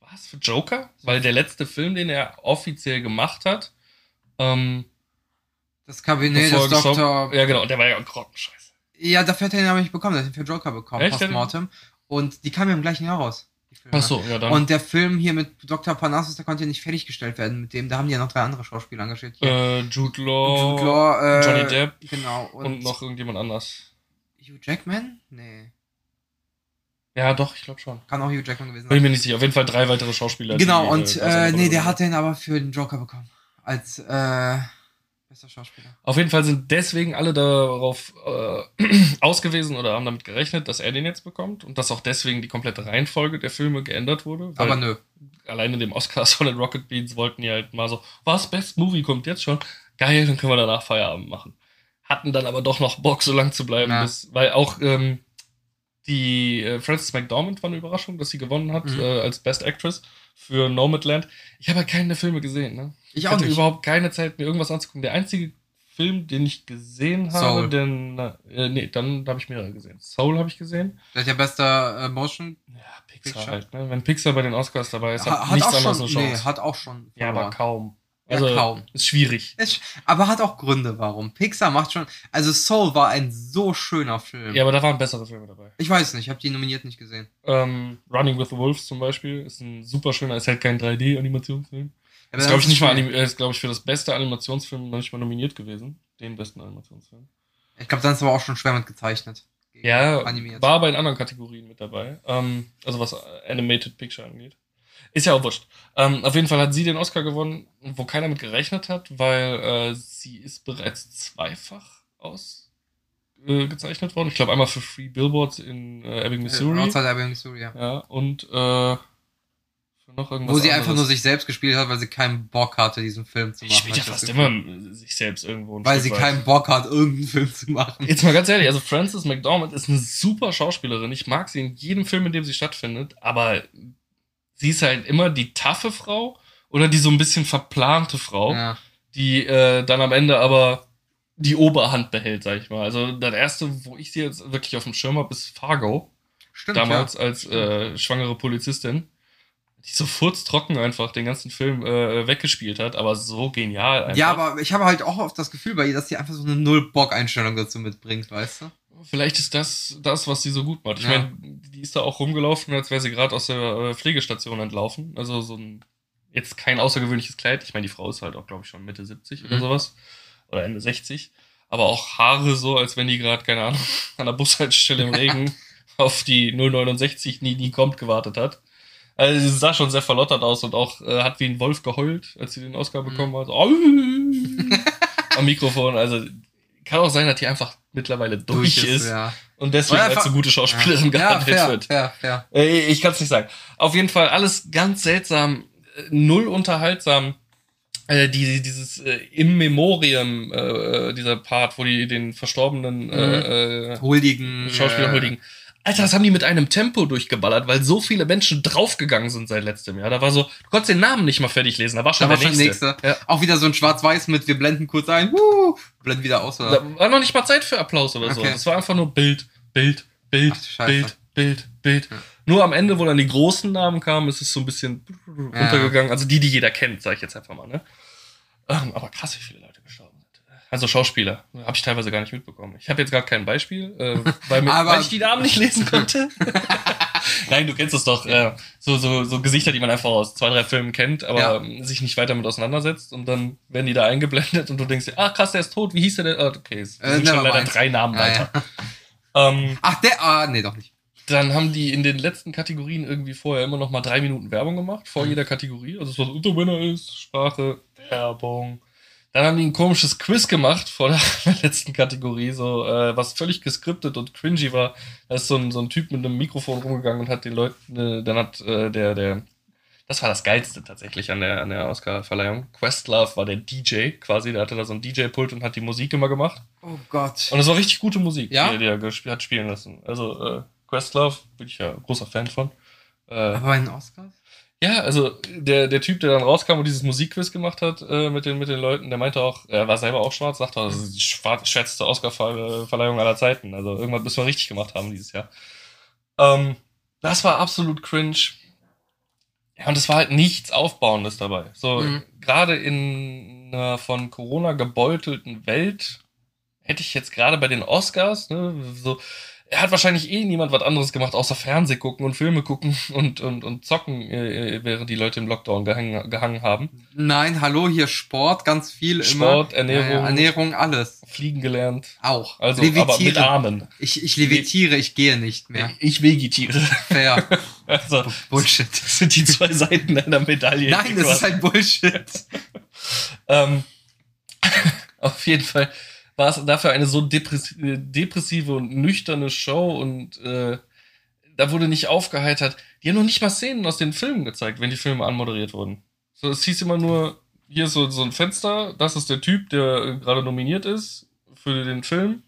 Speaker 1: was für Joker? Weil der letzte Film, den er offiziell gemacht hat, ähm,
Speaker 2: Das Kabinett des Doktor.
Speaker 1: Ja, genau, der war ja grottenscheiße.
Speaker 2: Ja, dafür hat er ihn aber nicht bekommen. Er hat ihn für Joker bekommen,
Speaker 1: Echt?
Speaker 2: Postmortem. Und die kamen ja im gleichen Jahr raus.
Speaker 1: Ach so, ja, dann.
Speaker 2: Und der Film hier mit Dr. Parnassus, der konnte ja nicht fertiggestellt werden mit dem. Da haben die ja noch drei andere Schauspieler engagiert.
Speaker 1: Äh, Jude Law,
Speaker 2: Jude Law, äh,
Speaker 1: Johnny Depp
Speaker 2: Genau.
Speaker 1: und, noch irgendjemand anders.
Speaker 2: Hugh Jackman? Nee.
Speaker 1: Ja, doch, ich glaube schon.
Speaker 2: Kann auch Hugh Jackman gewesen
Speaker 1: Bin
Speaker 2: sein.
Speaker 1: mir nicht sicher. Auf jeden Fall drei weitere Schauspieler.
Speaker 2: Genau,
Speaker 1: die,
Speaker 2: und
Speaker 1: äh, seine
Speaker 2: äh, nee, der hat den aber für den Joker bekommen. Als äh, bester Schauspieler.
Speaker 1: Auf jeden Fall sind deswegen alle darauf äh, ausgewiesen oder haben damit gerechnet, dass er den jetzt bekommt und dass auch deswegen die komplette Reihenfolge der Filme geändert wurde.
Speaker 2: Aber nö.
Speaker 1: allein in dem Oscars von den Rocket Beans wollten die halt mal so, was, Best Movie kommt jetzt schon? Geil, dann können wir danach Feierabend machen. Hatten dann aber doch noch Bock, so lang zu bleiben,
Speaker 2: Ja.
Speaker 1: bis, weil auch ähm, die äh, Frances McDormand war eine Überraschung, dass sie gewonnen hat
Speaker 2: Mhm.
Speaker 1: äh, als Best Actress für Nomadland. Ich habe halt keine Filme gesehen, ne?
Speaker 2: Ich auch
Speaker 1: hatte
Speaker 2: nicht.
Speaker 1: überhaupt keine Zeit, mir irgendwas anzugucken. Der einzige Film, den ich gesehen habe,
Speaker 2: Soul.
Speaker 1: denn, äh, nee, dann habe ich mehrere gesehen. Soul habe ich gesehen.
Speaker 2: Der hat ja bester äh, Motion.
Speaker 1: Ja, Pixar,
Speaker 2: Picture.
Speaker 1: halt, ne? Wenn Pixar bei den Oscars dabei ist, hat,
Speaker 2: Ha-
Speaker 1: nichts
Speaker 2: auch
Speaker 1: anderes
Speaker 2: schon,
Speaker 1: eine Chance.
Speaker 2: nee, hat auch schon.
Speaker 1: Ja, aber
Speaker 2: verloren.
Speaker 1: Kaum.
Speaker 2: Ja,
Speaker 1: Also,
Speaker 2: kaum.
Speaker 1: ist schwierig.
Speaker 2: Ist, aber hat auch Gründe, warum. Pixar macht schon. Also Soul war ein so schöner Film.
Speaker 1: Ja, aber da waren bessere Filme dabei.
Speaker 2: Ich weiß nicht, ich habe die nominiert nicht gesehen.
Speaker 1: Ähm, Running with the Wolves zum Beispiel ist ein super schöner, ist halt kein 3D-Animationsfilm.
Speaker 2: Aber
Speaker 1: Ist, glaube ich, nicht mal, äh, ist, glaube ich, für das beste Animationsfilm noch nicht mal nominiert gewesen. Den besten Animationsfilm.
Speaker 2: Ich glaube, dann ist aber auch schon schwer mit gezeichnet.
Speaker 1: Ja,
Speaker 2: animiert.
Speaker 1: war aber in anderen Kategorien mit dabei. Ähm, also was Animated Picture angeht. Ist ja auch wurscht. Ähm, auf jeden Fall hat sie den Oscar gewonnen, wo keiner mit gerechnet hat, weil äh, sie ist bereits zweifach ausgezeichnet äh, worden. Ich glaube einmal für Free Billboards in äh, Ebbing, Missouri.
Speaker 2: Outside Ebbing, Missouri, ja.
Speaker 1: Ja, und äh, für noch irgendwas
Speaker 2: Wo sie einfach
Speaker 1: anderes.
Speaker 2: nur sich selbst gespielt hat, weil sie keinen Bock hatte, diesen Film zu
Speaker 1: Ich
Speaker 2: machen.
Speaker 1: spielt ja
Speaker 2: hab ich
Speaker 1: fast immer sich selbst irgendwo.
Speaker 2: Weil
Speaker 1: Stück
Speaker 2: sie
Speaker 1: weit.
Speaker 2: keinen Bock hat, irgendeinen Film zu machen.
Speaker 1: Jetzt mal ganz ehrlich, also Frances McDormand ist eine super Schauspielerin. Ich mag sie in jedem Film, in dem sie stattfindet, aber sie ist halt immer die taffe Frau oder die so ein bisschen verplante Frau,
Speaker 2: Ja.
Speaker 1: die äh, dann am Ende aber die Oberhand behält, sag ich mal. Also das erste, wo ich sie jetzt wirklich auf dem Schirm habe, ist Fargo.
Speaker 2: Stimmt,
Speaker 1: damals als äh, schwangere Polizistin. Die so furztrocken einfach den ganzen Film äh, weggespielt hat, aber so genial
Speaker 2: ja.
Speaker 1: einfach.
Speaker 2: Ja, aber ich habe halt auch oft das Gefühl bei ihr, dass sie einfach so eine Null-Bock-Einstellung dazu mitbringt, weißt du?
Speaker 1: Vielleicht ist das das, was sie so gut macht. Ich
Speaker 2: Ja.
Speaker 1: meine, die ist da auch rumgelaufen, als wäre sie gerade aus der äh, Pflegestation entlaufen. Also so ein jetzt kein außergewöhnliches Kleid. Ich meine, die Frau ist halt auch, glaube ich, schon Mitte 70 oder
Speaker 2: Mhm.
Speaker 1: sowas. Oder Ende 60. Aber auch Haare so, als wenn die gerade, keine Ahnung, an der Bushaltestelle im Regen auf die 069 nie, nie kommt gewartet hat. Also sie sah schon sehr verlottert aus und auch äh, hat wie ein Wolf geheult, als sie den Oscar
Speaker 2: Mhm.
Speaker 1: bekommen hat. Am Mikrofon. Also kann auch sein, dass die einfach mittlerweile durch, ist
Speaker 2: ja.
Speaker 1: und deswegen als eine gute Schauspielerin
Speaker 2: ja,
Speaker 1: gehandelt
Speaker 2: fair,
Speaker 1: wird.
Speaker 2: fair, fair.
Speaker 1: Äh, Ich kann es nicht sagen. Auf jeden Fall alles ganz seltsam, äh, null unterhaltsam. Äh, die, dieses äh, Im Memoriam, äh, dieser Part, wo die den verstorbenen äh, äh,
Speaker 2: Huldigen.
Speaker 1: Schauspieler
Speaker 2: äh,
Speaker 1: huldigen. Alter, das haben die mit einem Tempo durchgeballert, weil so viele Menschen draufgegangen sind seit letztem Jahr. Da war so, du konntest den Namen nicht mal fertig lesen, da war schon
Speaker 2: Da
Speaker 1: der
Speaker 2: war schon
Speaker 1: nächste.
Speaker 2: nächste.
Speaker 1: Ja.
Speaker 2: Auch wieder so ein Schwarz-Weiß mit, wir blenden kurz ein, wuh, blenden wieder aus. Oder?
Speaker 1: Da war noch nicht mal Zeit für Applaus oder so.
Speaker 2: Okay.
Speaker 1: Das war einfach nur Bild, Bild, Bild,
Speaker 2: Ach.
Speaker 1: Bild, Bild, Bild.
Speaker 2: Ja.
Speaker 1: Nur am Ende, wo dann die großen Namen kamen, ist es so ein bisschen
Speaker 2: Ja.
Speaker 1: runtergegangen. Also die, die jeder kennt, sage ich jetzt einfach mal. Ne? Ähm, aber krass, wie viele. Also Schauspieler. Habe ich teilweise gar nicht mitbekommen. Ich habe jetzt gar kein Beispiel, äh, weil, mir,
Speaker 2: Aber-
Speaker 1: weil ich die Namen nicht lesen konnte. Nein, du kennst es doch. Äh, so, so, so Gesichter, die man einfach aus zwei, drei Filmen kennt, aber
Speaker 2: Ja.
Speaker 1: ähm, sich nicht weiter mit auseinandersetzt. Und dann werden die da eingeblendet und du denkst dir, ach krass, der ist tot. Wie hieß der denn? Ah, okay, es
Speaker 2: Äh,
Speaker 1: sind schon
Speaker 2: never
Speaker 1: leider
Speaker 2: mind.
Speaker 1: drei Namen weiter.
Speaker 2: ja.
Speaker 1: Ähm,
Speaker 2: Ach, der, ah, nee, doch nicht.
Speaker 1: dann haben die in den letzten Kategorien irgendwie vorher immer noch mal drei Minuten Werbung gemacht, vor
Speaker 2: Mhm.
Speaker 1: jeder Kategorie. Also, was The Winner ist, Sprache, Werbung. Dann haben die ein komisches Quiz gemacht vor der letzten Kategorie, so, äh, was völlig geskriptet und cringy war. Da ist so ein, so ein Typ mit einem Mikrofon rumgegangen und hat den Leuten, äh, dann hat äh, der, der, das war das Geilste tatsächlich an der, an der Oscar-Verleihung. Questlove war der DJ quasi, der hatte da so ein DJ-Pult und hat die Musik immer gemacht.
Speaker 2: Oh Gott.
Speaker 1: Und das war richtig gute Musik,
Speaker 2: Ja?
Speaker 1: die, die er gesp hat spielen lassen. Also äh, Questlove bin ich ja großer Fan von. Äh,
Speaker 2: Aber bei den Oscars?
Speaker 1: Ja, also der, der Typ, der dann rauskam und dieses Musikquiz gemacht hat äh, mit, den, mit den Leuten, der meinte auch, er war selber auch schwarz, sagte, auch, das ist die schwärzeste Oscar-Verleihung aller Zeiten. Also irgendwas müssen wir richtig gemacht haben dieses Jahr. Ähm, das war absolut cringe. Ja, und es war halt nichts Aufbauendes dabei. So,
Speaker 2: Mhm.
Speaker 1: gerade in einer von Corona gebeutelten Welt hätte ich jetzt gerade bei den Oscars, ne, so, er hat wahrscheinlich eh niemand was anderes gemacht, außer Fernseh gucken und Filme gucken und, und, und zocken, äh, während die Leute im Lockdown gehangen, gehangen haben.
Speaker 2: Nein, hallo, hier Sport, ganz viel
Speaker 1: Sport,
Speaker 2: immer.
Speaker 1: Ernährung.
Speaker 2: Ja, ja, Ernährung, alles.
Speaker 1: Fliegen gelernt.
Speaker 2: Auch.
Speaker 1: Also, aber mit. Armen.
Speaker 2: Ich, ich levitiere, ich gehe nicht mehr.
Speaker 1: Ich vegetiere.
Speaker 2: Fair.
Speaker 1: Also,
Speaker 2: Bullshit.
Speaker 1: das sind die zwei Seiten einer Medaille.
Speaker 2: Nein, das ist halt Bullshit.
Speaker 1: Ähm, auf jeden Fall war es dafür eine so depress depressive und nüchterne Show und äh, da wurde nicht aufgeheitert. Die haben noch nicht mal Szenen aus den Filmen gezeigt, wenn die Filme anmoderiert wurden. So, es hieß immer nur, hier ist so, so ein Fenster, das ist der Typ, der äh, gerade nominiert ist für den Film.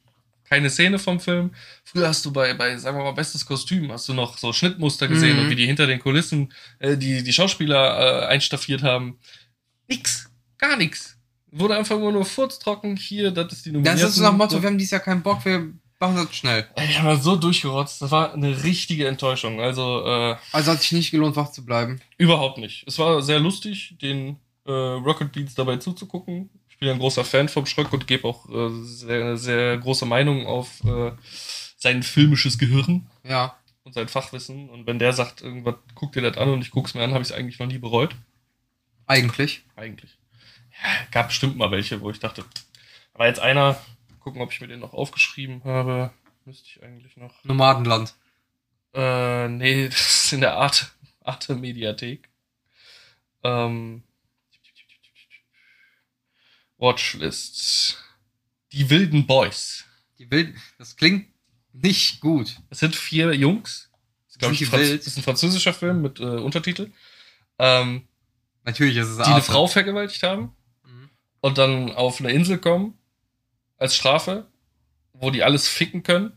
Speaker 1: Keine Szene vom Film. Früher hast du bei, bei, sagen wir mal, bestes Kostüm, hast du noch so Schnittmuster gesehen
Speaker 2: Mhm.
Speaker 1: und wie die hinter den Kulissen äh, die, die Schauspieler äh, einstaffiert haben. Nix. Gar nix. Wurde einfach immer nur furztrocken. Hier, das ist die
Speaker 2: Das
Speaker 1: Nominierten.
Speaker 2: ist so nach Motto, wir haben dieses Jahr keinen Bock, wir machen das schnell.
Speaker 1: Haben das so durchgerotzt. Das war eine richtige Enttäuschung. Also, äh,
Speaker 2: Also hat sich nicht gelohnt, wach zu bleiben.
Speaker 1: überhaupt nicht. Es war sehr lustig, den äh, Rocket Beats dabei zuzugucken. Ich bin ja ein großer Fan vom Schröck und gebe auch äh, sehr, sehr große Meinung auf äh, sein filmisches Gehirn
Speaker 2: Ja.
Speaker 1: und sein Fachwissen. Und wenn der sagt, irgendwas, guck dir das an und ich guck's mir an, habe ich es eigentlich noch nie bereut.
Speaker 2: Eigentlich.
Speaker 1: Eigentlich. Gab bestimmt mal welche, wo ich dachte, aber jetzt einer, gucken, ob ich mir den noch aufgeschrieben habe. Müsste ich eigentlich noch.
Speaker 2: Nomadenland.
Speaker 1: Äh, nee, das ist in der Arte, Arte Mediathek. Ähm, Watchlist. Die wilden Boys.
Speaker 2: Die wilden. Das klingt nicht gut.
Speaker 1: Es sind vier Jungs. Das ist, ich, Franz ist ein französischer Film mit äh, Untertitel. Ähm,
Speaker 2: Natürlich ist es
Speaker 1: die eine
Speaker 2: Arte.
Speaker 1: Frau vergewaltigt haben. Und dann auf eine Insel kommen als Strafe, wo die alles ficken können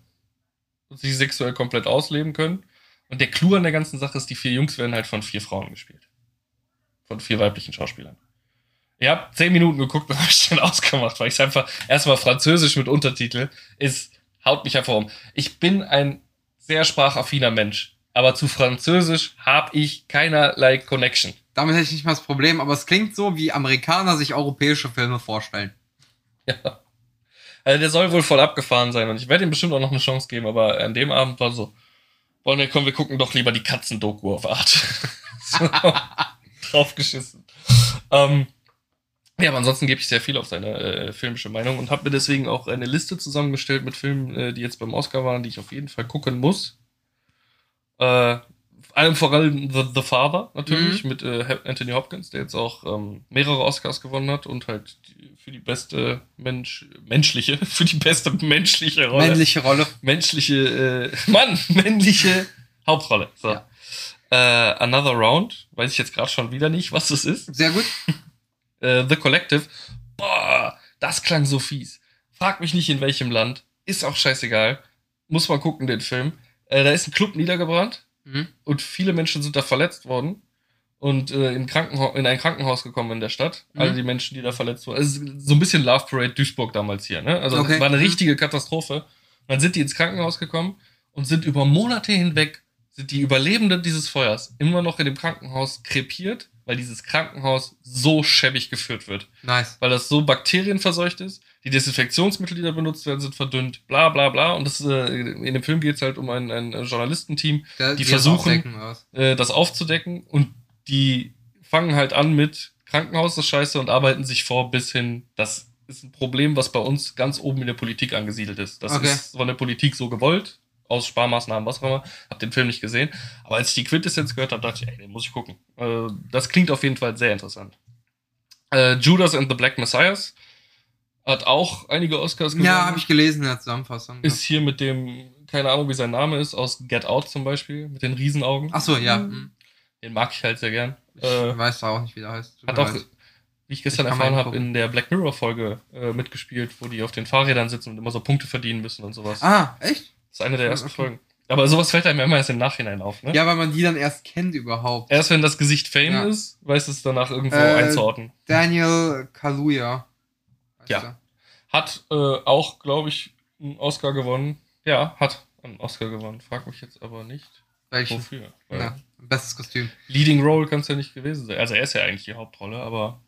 Speaker 1: und sich sexuell komplett ausleben können. Und der Clou an der ganzen Sache ist, die vier Jungs werden halt von vier Frauen gespielt. Von vier weiblichen Schauspielern. Ich habe zehn Minuten geguckt und habe ich dann ausgemacht, weil ich es einfach erstmal Französisch mit Untertitel ist, haut mich einfach um. Ich bin ein sehr sprachaffiner Mensch, aber zu Französisch habe ich keinerlei Connection.
Speaker 2: Damit hätte ich nicht mal das Problem, aber es klingt so, wie Amerikaner sich europäische Filme vorstellen.
Speaker 1: Ja. Also der soll wohl voll abgefahren sein und ich werde ihm bestimmt auch noch eine Chance geben, aber an dem Abend war so, wollen wir, komm, wir gucken doch lieber die Katzendoku auf Art. so, draufgeschissen. Ähm, ja, aber ansonsten gebe ich sehr viel auf seine äh, filmische Meinung und habe mir deswegen auch eine Liste zusammengestellt mit Filmen, äh, die jetzt beim Oscar waren, die ich auf jeden Fall gucken muss. Äh, allem voran The, The Father natürlich mit äh, Anthony Hopkins, der jetzt auch ähm, mehrere Oscars gewonnen hat und halt für die beste Mensch, menschliche, für die beste menschliche Rolle.
Speaker 2: Männliche Rolle.
Speaker 1: menschliche, äh, Mann, männliche Hauptrolle. So.
Speaker 2: Ja.
Speaker 1: Äh, Another Round, weiß ich jetzt gerade schon wieder nicht, was das ist.
Speaker 2: Sehr gut.
Speaker 1: Äh, The Collective, boah, das klang so fies. Frag mich nicht in welchem Land, ist auch scheißegal. Muss mal gucken, den Film. Äh, da ist ein Club niedergebrannt
Speaker 2: Mhm.
Speaker 1: und viele Menschen sind da verletzt worden und äh, in, Krankenha in ein Krankenhaus gekommen in der Stadt.
Speaker 2: Mhm.
Speaker 1: Alle die Menschen, die da verletzt wurden. Also so ein bisschen Love Parade Duisburg damals hier. Ne? Also
Speaker 2: Okay.
Speaker 1: es war eine
Speaker 2: Mhm.
Speaker 1: richtige Katastrophe. Und dann sind die ins Krankenhaus gekommen und sind über Monate hinweg, sind die Überlebenden dieses Feuers immer noch in dem Krankenhaus krepiert, weil dieses Krankenhaus so schäbig geführt wird
Speaker 2: Nice.
Speaker 1: weil das so bakterienverseucht ist. Die Desinfektionsmittel, die da benutzt werden, sind verdünnt, bla bla bla. Und das, äh, in dem Film geht es halt um ein, ein Journalistenteam,
Speaker 2: Da-
Speaker 1: Die
Speaker 2: das
Speaker 1: versuchen- äh, das aufzudecken. Und die fangen halt an mit Krankenhaus das Scheiße und arbeiten sich vor bis hin. Das ist ein Problem, was bei uns ganz oben in der Politik angesiedelt ist. Das
Speaker 2: Okay.
Speaker 1: ist von der Politik so gewollt. Aus Sparmaßnahmen, was auch immer. Hab den Film nicht gesehen. Aber als ich die Quintessenz gehört habe, dachte ich, ey, den muss ich gucken. Äh, das klingt auf jeden Fall sehr interessant. Äh, Judas and the Black Messiahs hat auch einige Oscars gewonnen.
Speaker 2: Ja, habe ich gelesen in der Zusammenfassung.
Speaker 1: Ist hier mit dem, keine Ahnung, wie sein Name ist, aus Get Out zum Beispiel, mit den Riesenaugen.
Speaker 2: Ach so, ja. hm.
Speaker 1: Den mag ich halt sehr gern.
Speaker 2: Ich
Speaker 1: Äh,
Speaker 2: weiß da auch nicht, wie der heißt. Tut
Speaker 1: hat auch,
Speaker 2: leid.
Speaker 1: wie ich gestern
Speaker 2: Ich
Speaker 1: erfahren habe, in der Black Mirror Folge äh, mitgespielt, wo die auf den Fahrrädern sitzen und immer so Punkte verdienen müssen und sowas.
Speaker 2: Ah, echt?
Speaker 1: Das ist eine der ersten
Speaker 2: Okay.
Speaker 1: Folgen. Aber sowas fällt einem immer erst im Nachhinein auf, ne?
Speaker 2: Ja, weil man die dann erst kennt überhaupt.
Speaker 1: Erst wenn das Gesicht Fame
Speaker 2: Ja.
Speaker 1: ist, weiß es danach irgendwo
Speaker 2: Äh,
Speaker 1: einzuordnen.
Speaker 2: Daniel Kaluuya.
Speaker 1: Ja. Hat äh, auch, glaube ich, einen Oscar gewonnen. Ja, hat einen Oscar gewonnen. Frag mich jetzt aber nicht,
Speaker 2: Welchen?
Speaker 1: wofür. Weil
Speaker 2: Ja, bestes Kostüm.
Speaker 1: Leading Role kann es ja nicht gewesen sein. Also er ist ja eigentlich die Hauptrolle, aber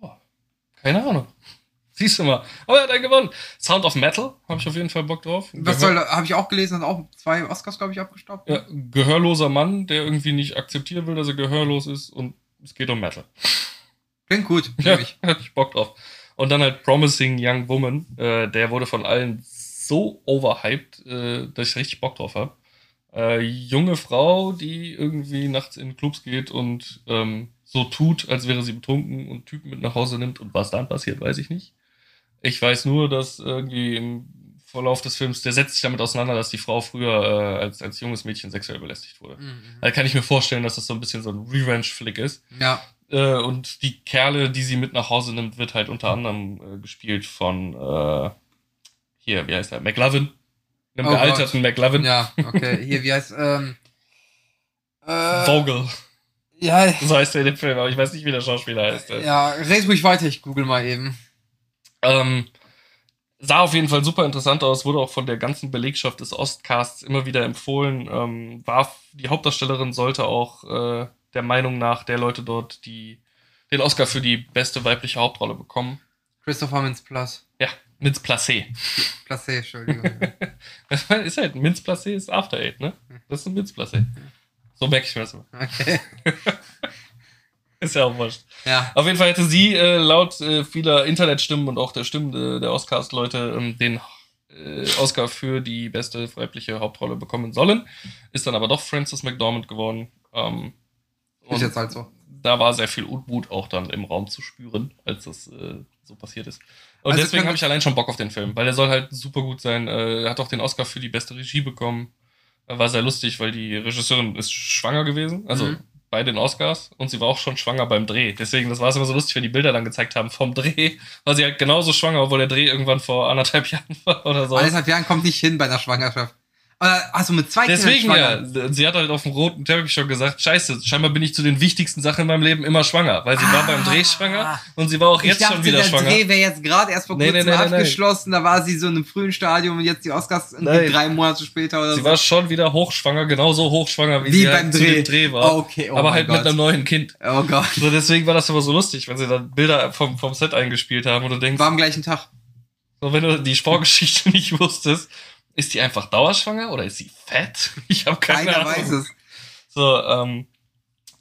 Speaker 1: boah, keine Ahnung. Siehst du mal. Aber er hat einen gewonnen. Sound of Metal, habe ich auf jeden Fall Bock drauf.
Speaker 2: Was
Speaker 1: Gehör-
Speaker 2: soll, habe ich auch gelesen, hat auch zwei Oscars, glaube ich, abgestaubt.
Speaker 1: ja, gehörloser Mann, der irgendwie nicht akzeptieren will, dass er gehörlos ist und es geht um Metal.
Speaker 2: Klingt gut.
Speaker 1: Ja,
Speaker 2: ich.
Speaker 1: hab ich Bock drauf. Und dann halt Promising Young Woman, äh, der wurde von allen so overhyped, äh, dass ich richtig Bock drauf habe. Äh, junge Frau, die irgendwie nachts in Clubs geht und ähm, so tut, als wäre sie betrunken und Typen mit nach Hause nimmt. Und was dann passiert, weiß ich nicht. Ich weiß nur, dass irgendwie im Verlauf des Films, der setzt sich damit auseinander, dass die Frau früher äh, als, als junges Mädchen sexuell belästigt wurde.
Speaker 2: Mhm.
Speaker 1: Da kann ich mir vorstellen, dass das so ein bisschen so ein Revenge-Flick ist.
Speaker 2: Ja,
Speaker 1: Äh, und die Kerle, die sie mit nach Hause nimmt, wird halt unter anderem äh, gespielt von äh, hier, wie heißt der? McLovin. Einem
Speaker 2: Oh
Speaker 1: gealterten McLovin.
Speaker 2: ja, okay. Hier, wie heißt, ähm, äh,
Speaker 1: Vogel.
Speaker 2: Ja,
Speaker 1: So heißt er in dem Film, aber ich weiß nicht, wie der Schauspieler heißt.
Speaker 2: ja, red ruhig weiter, ich google mal eben.
Speaker 1: Ähm, sah auf jeden Fall super interessant aus, wurde auch von der ganzen Belegschaft des Ostcasts immer wieder empfohlen. Ähm, war die Hauptdarstellerin sollte auch äh, der Meinung nach der Leute dort die den Oscar für die beste weibliche Hauptrolle bekommen.
Speaker 2: Christopher Mintz Plus.
Speaker 1: Ja, Minz Placé.
Speaker 2: Placé, Entschuldigung.
Speaker 1: ist halt, Minz Placé ist After Eight, ne? Das ist ein Minz Placé. So merke ich mir das immer.
Speaker 2: Okay.
Speaker 1: Ist ja auch wurscht.
Speaker 2: Ja.
Speaker 1: Auf jeden Fall hätte sie äh, laut äh, vieler Internetstimmen und auch der Stimmen äh, der Oscars-Leute ähm, den äh, Oscar für die beste weibliche Hauptrolle bekommen sollen. Ist dann aber doch Frances McDormand geworden. Ähm,
Speaker 2: Ist
Speaker 1: und
Speaker 2: jetzt halt so.
Speaker 1: da war sehr viel Unmut auch dann im Raum zu spüren, als das äh, so passiert ist. Und
Speaker 2: Also
Speaker 1: deswegen habe ich allein schon Bock auf den Film, weil der soll halt super gut sein. Äh, er hat auch den Oscar für die beste Regie bekommen. Äh, War sehr lustig, weil die Regisseurin ist schwanger gewesen, also
Speaker 2: Mhm.
Speaker 1: bei den Oscars, und sie war auch schon schwanger beim Dreh. Deswegen, das war es immer so lustig, wenn die Bilder dann gezeigt haben vom Dreh, war sie halt genauso schwanger, obwohl der Dreh irgendwann vor anderthalb Jahren war oder so.
Speaker 2: Anderthalb Jahren kommt nicht hin bei einer Schwangerschaft. Aber, also mit zwei
Speaker 1: Deswegen
Speaker 2: Kindern
Speaker 1: ja, sie hat halt auf dem roten Teppich schon gesagt, scheiße, scheinbar bin ich zu den wichtigsten Sachen in meinem Leben immer schwanger, weil sie war
Speaker 2: Ah.
Speaker 1: beim Dreh schwanger und sie war auch
Speaker 2: Ich
Speaker 1: jetzt
Speaker 2: dachte,
Speaker 1: schon wieder
Speaker 2: der
Speaker 1: schwanger.
Speaker 2: Dreh wäre jetzt gerade erst vor
Speaker 1: Nee,
Speaker 2: kurzem
Speaker 1: nee, nee, nee, nee.
Speaker 2: abgeschlossen. Da war sie so in einem frühen Stadium und jetzt die Oscars irgendwie drei Monate später oder
Speaker 1: Sie
Speaker 2: so.
Speaker 1: war schon wieder hochschwanger, genauso hochschwanger, wie,
Speaker 2: Wie
Speaker 1: sie
Speaker 2: beim
Speaker 1: halt zu
Speaker 2: Dreh.
Speaker 1: dem Dreh war.
Speaker 2: Okay, oh
Speaker 1: aber halt
Speaker 2: Gott.
Speaker 1: mit einem neuen Kind.
Speaker 2: oh Gott.
Speaker 1: So, deswegen war das immer so lustig, wenn sie dann Bilder vom, vom Set eingespielt haben und du denkst,
Speaker 2: War am gleichen Tag.
Speaker 1: so, wenn du die Vorgeschichte nicht wusstest, ist die einfach dauerschwanger oder ist sie fett? Ich habe keine
Speaker 2: Keiner
Speaker 1: Ahnung.
Speaker 2: weiß es.
Speaker 1: So, ähm,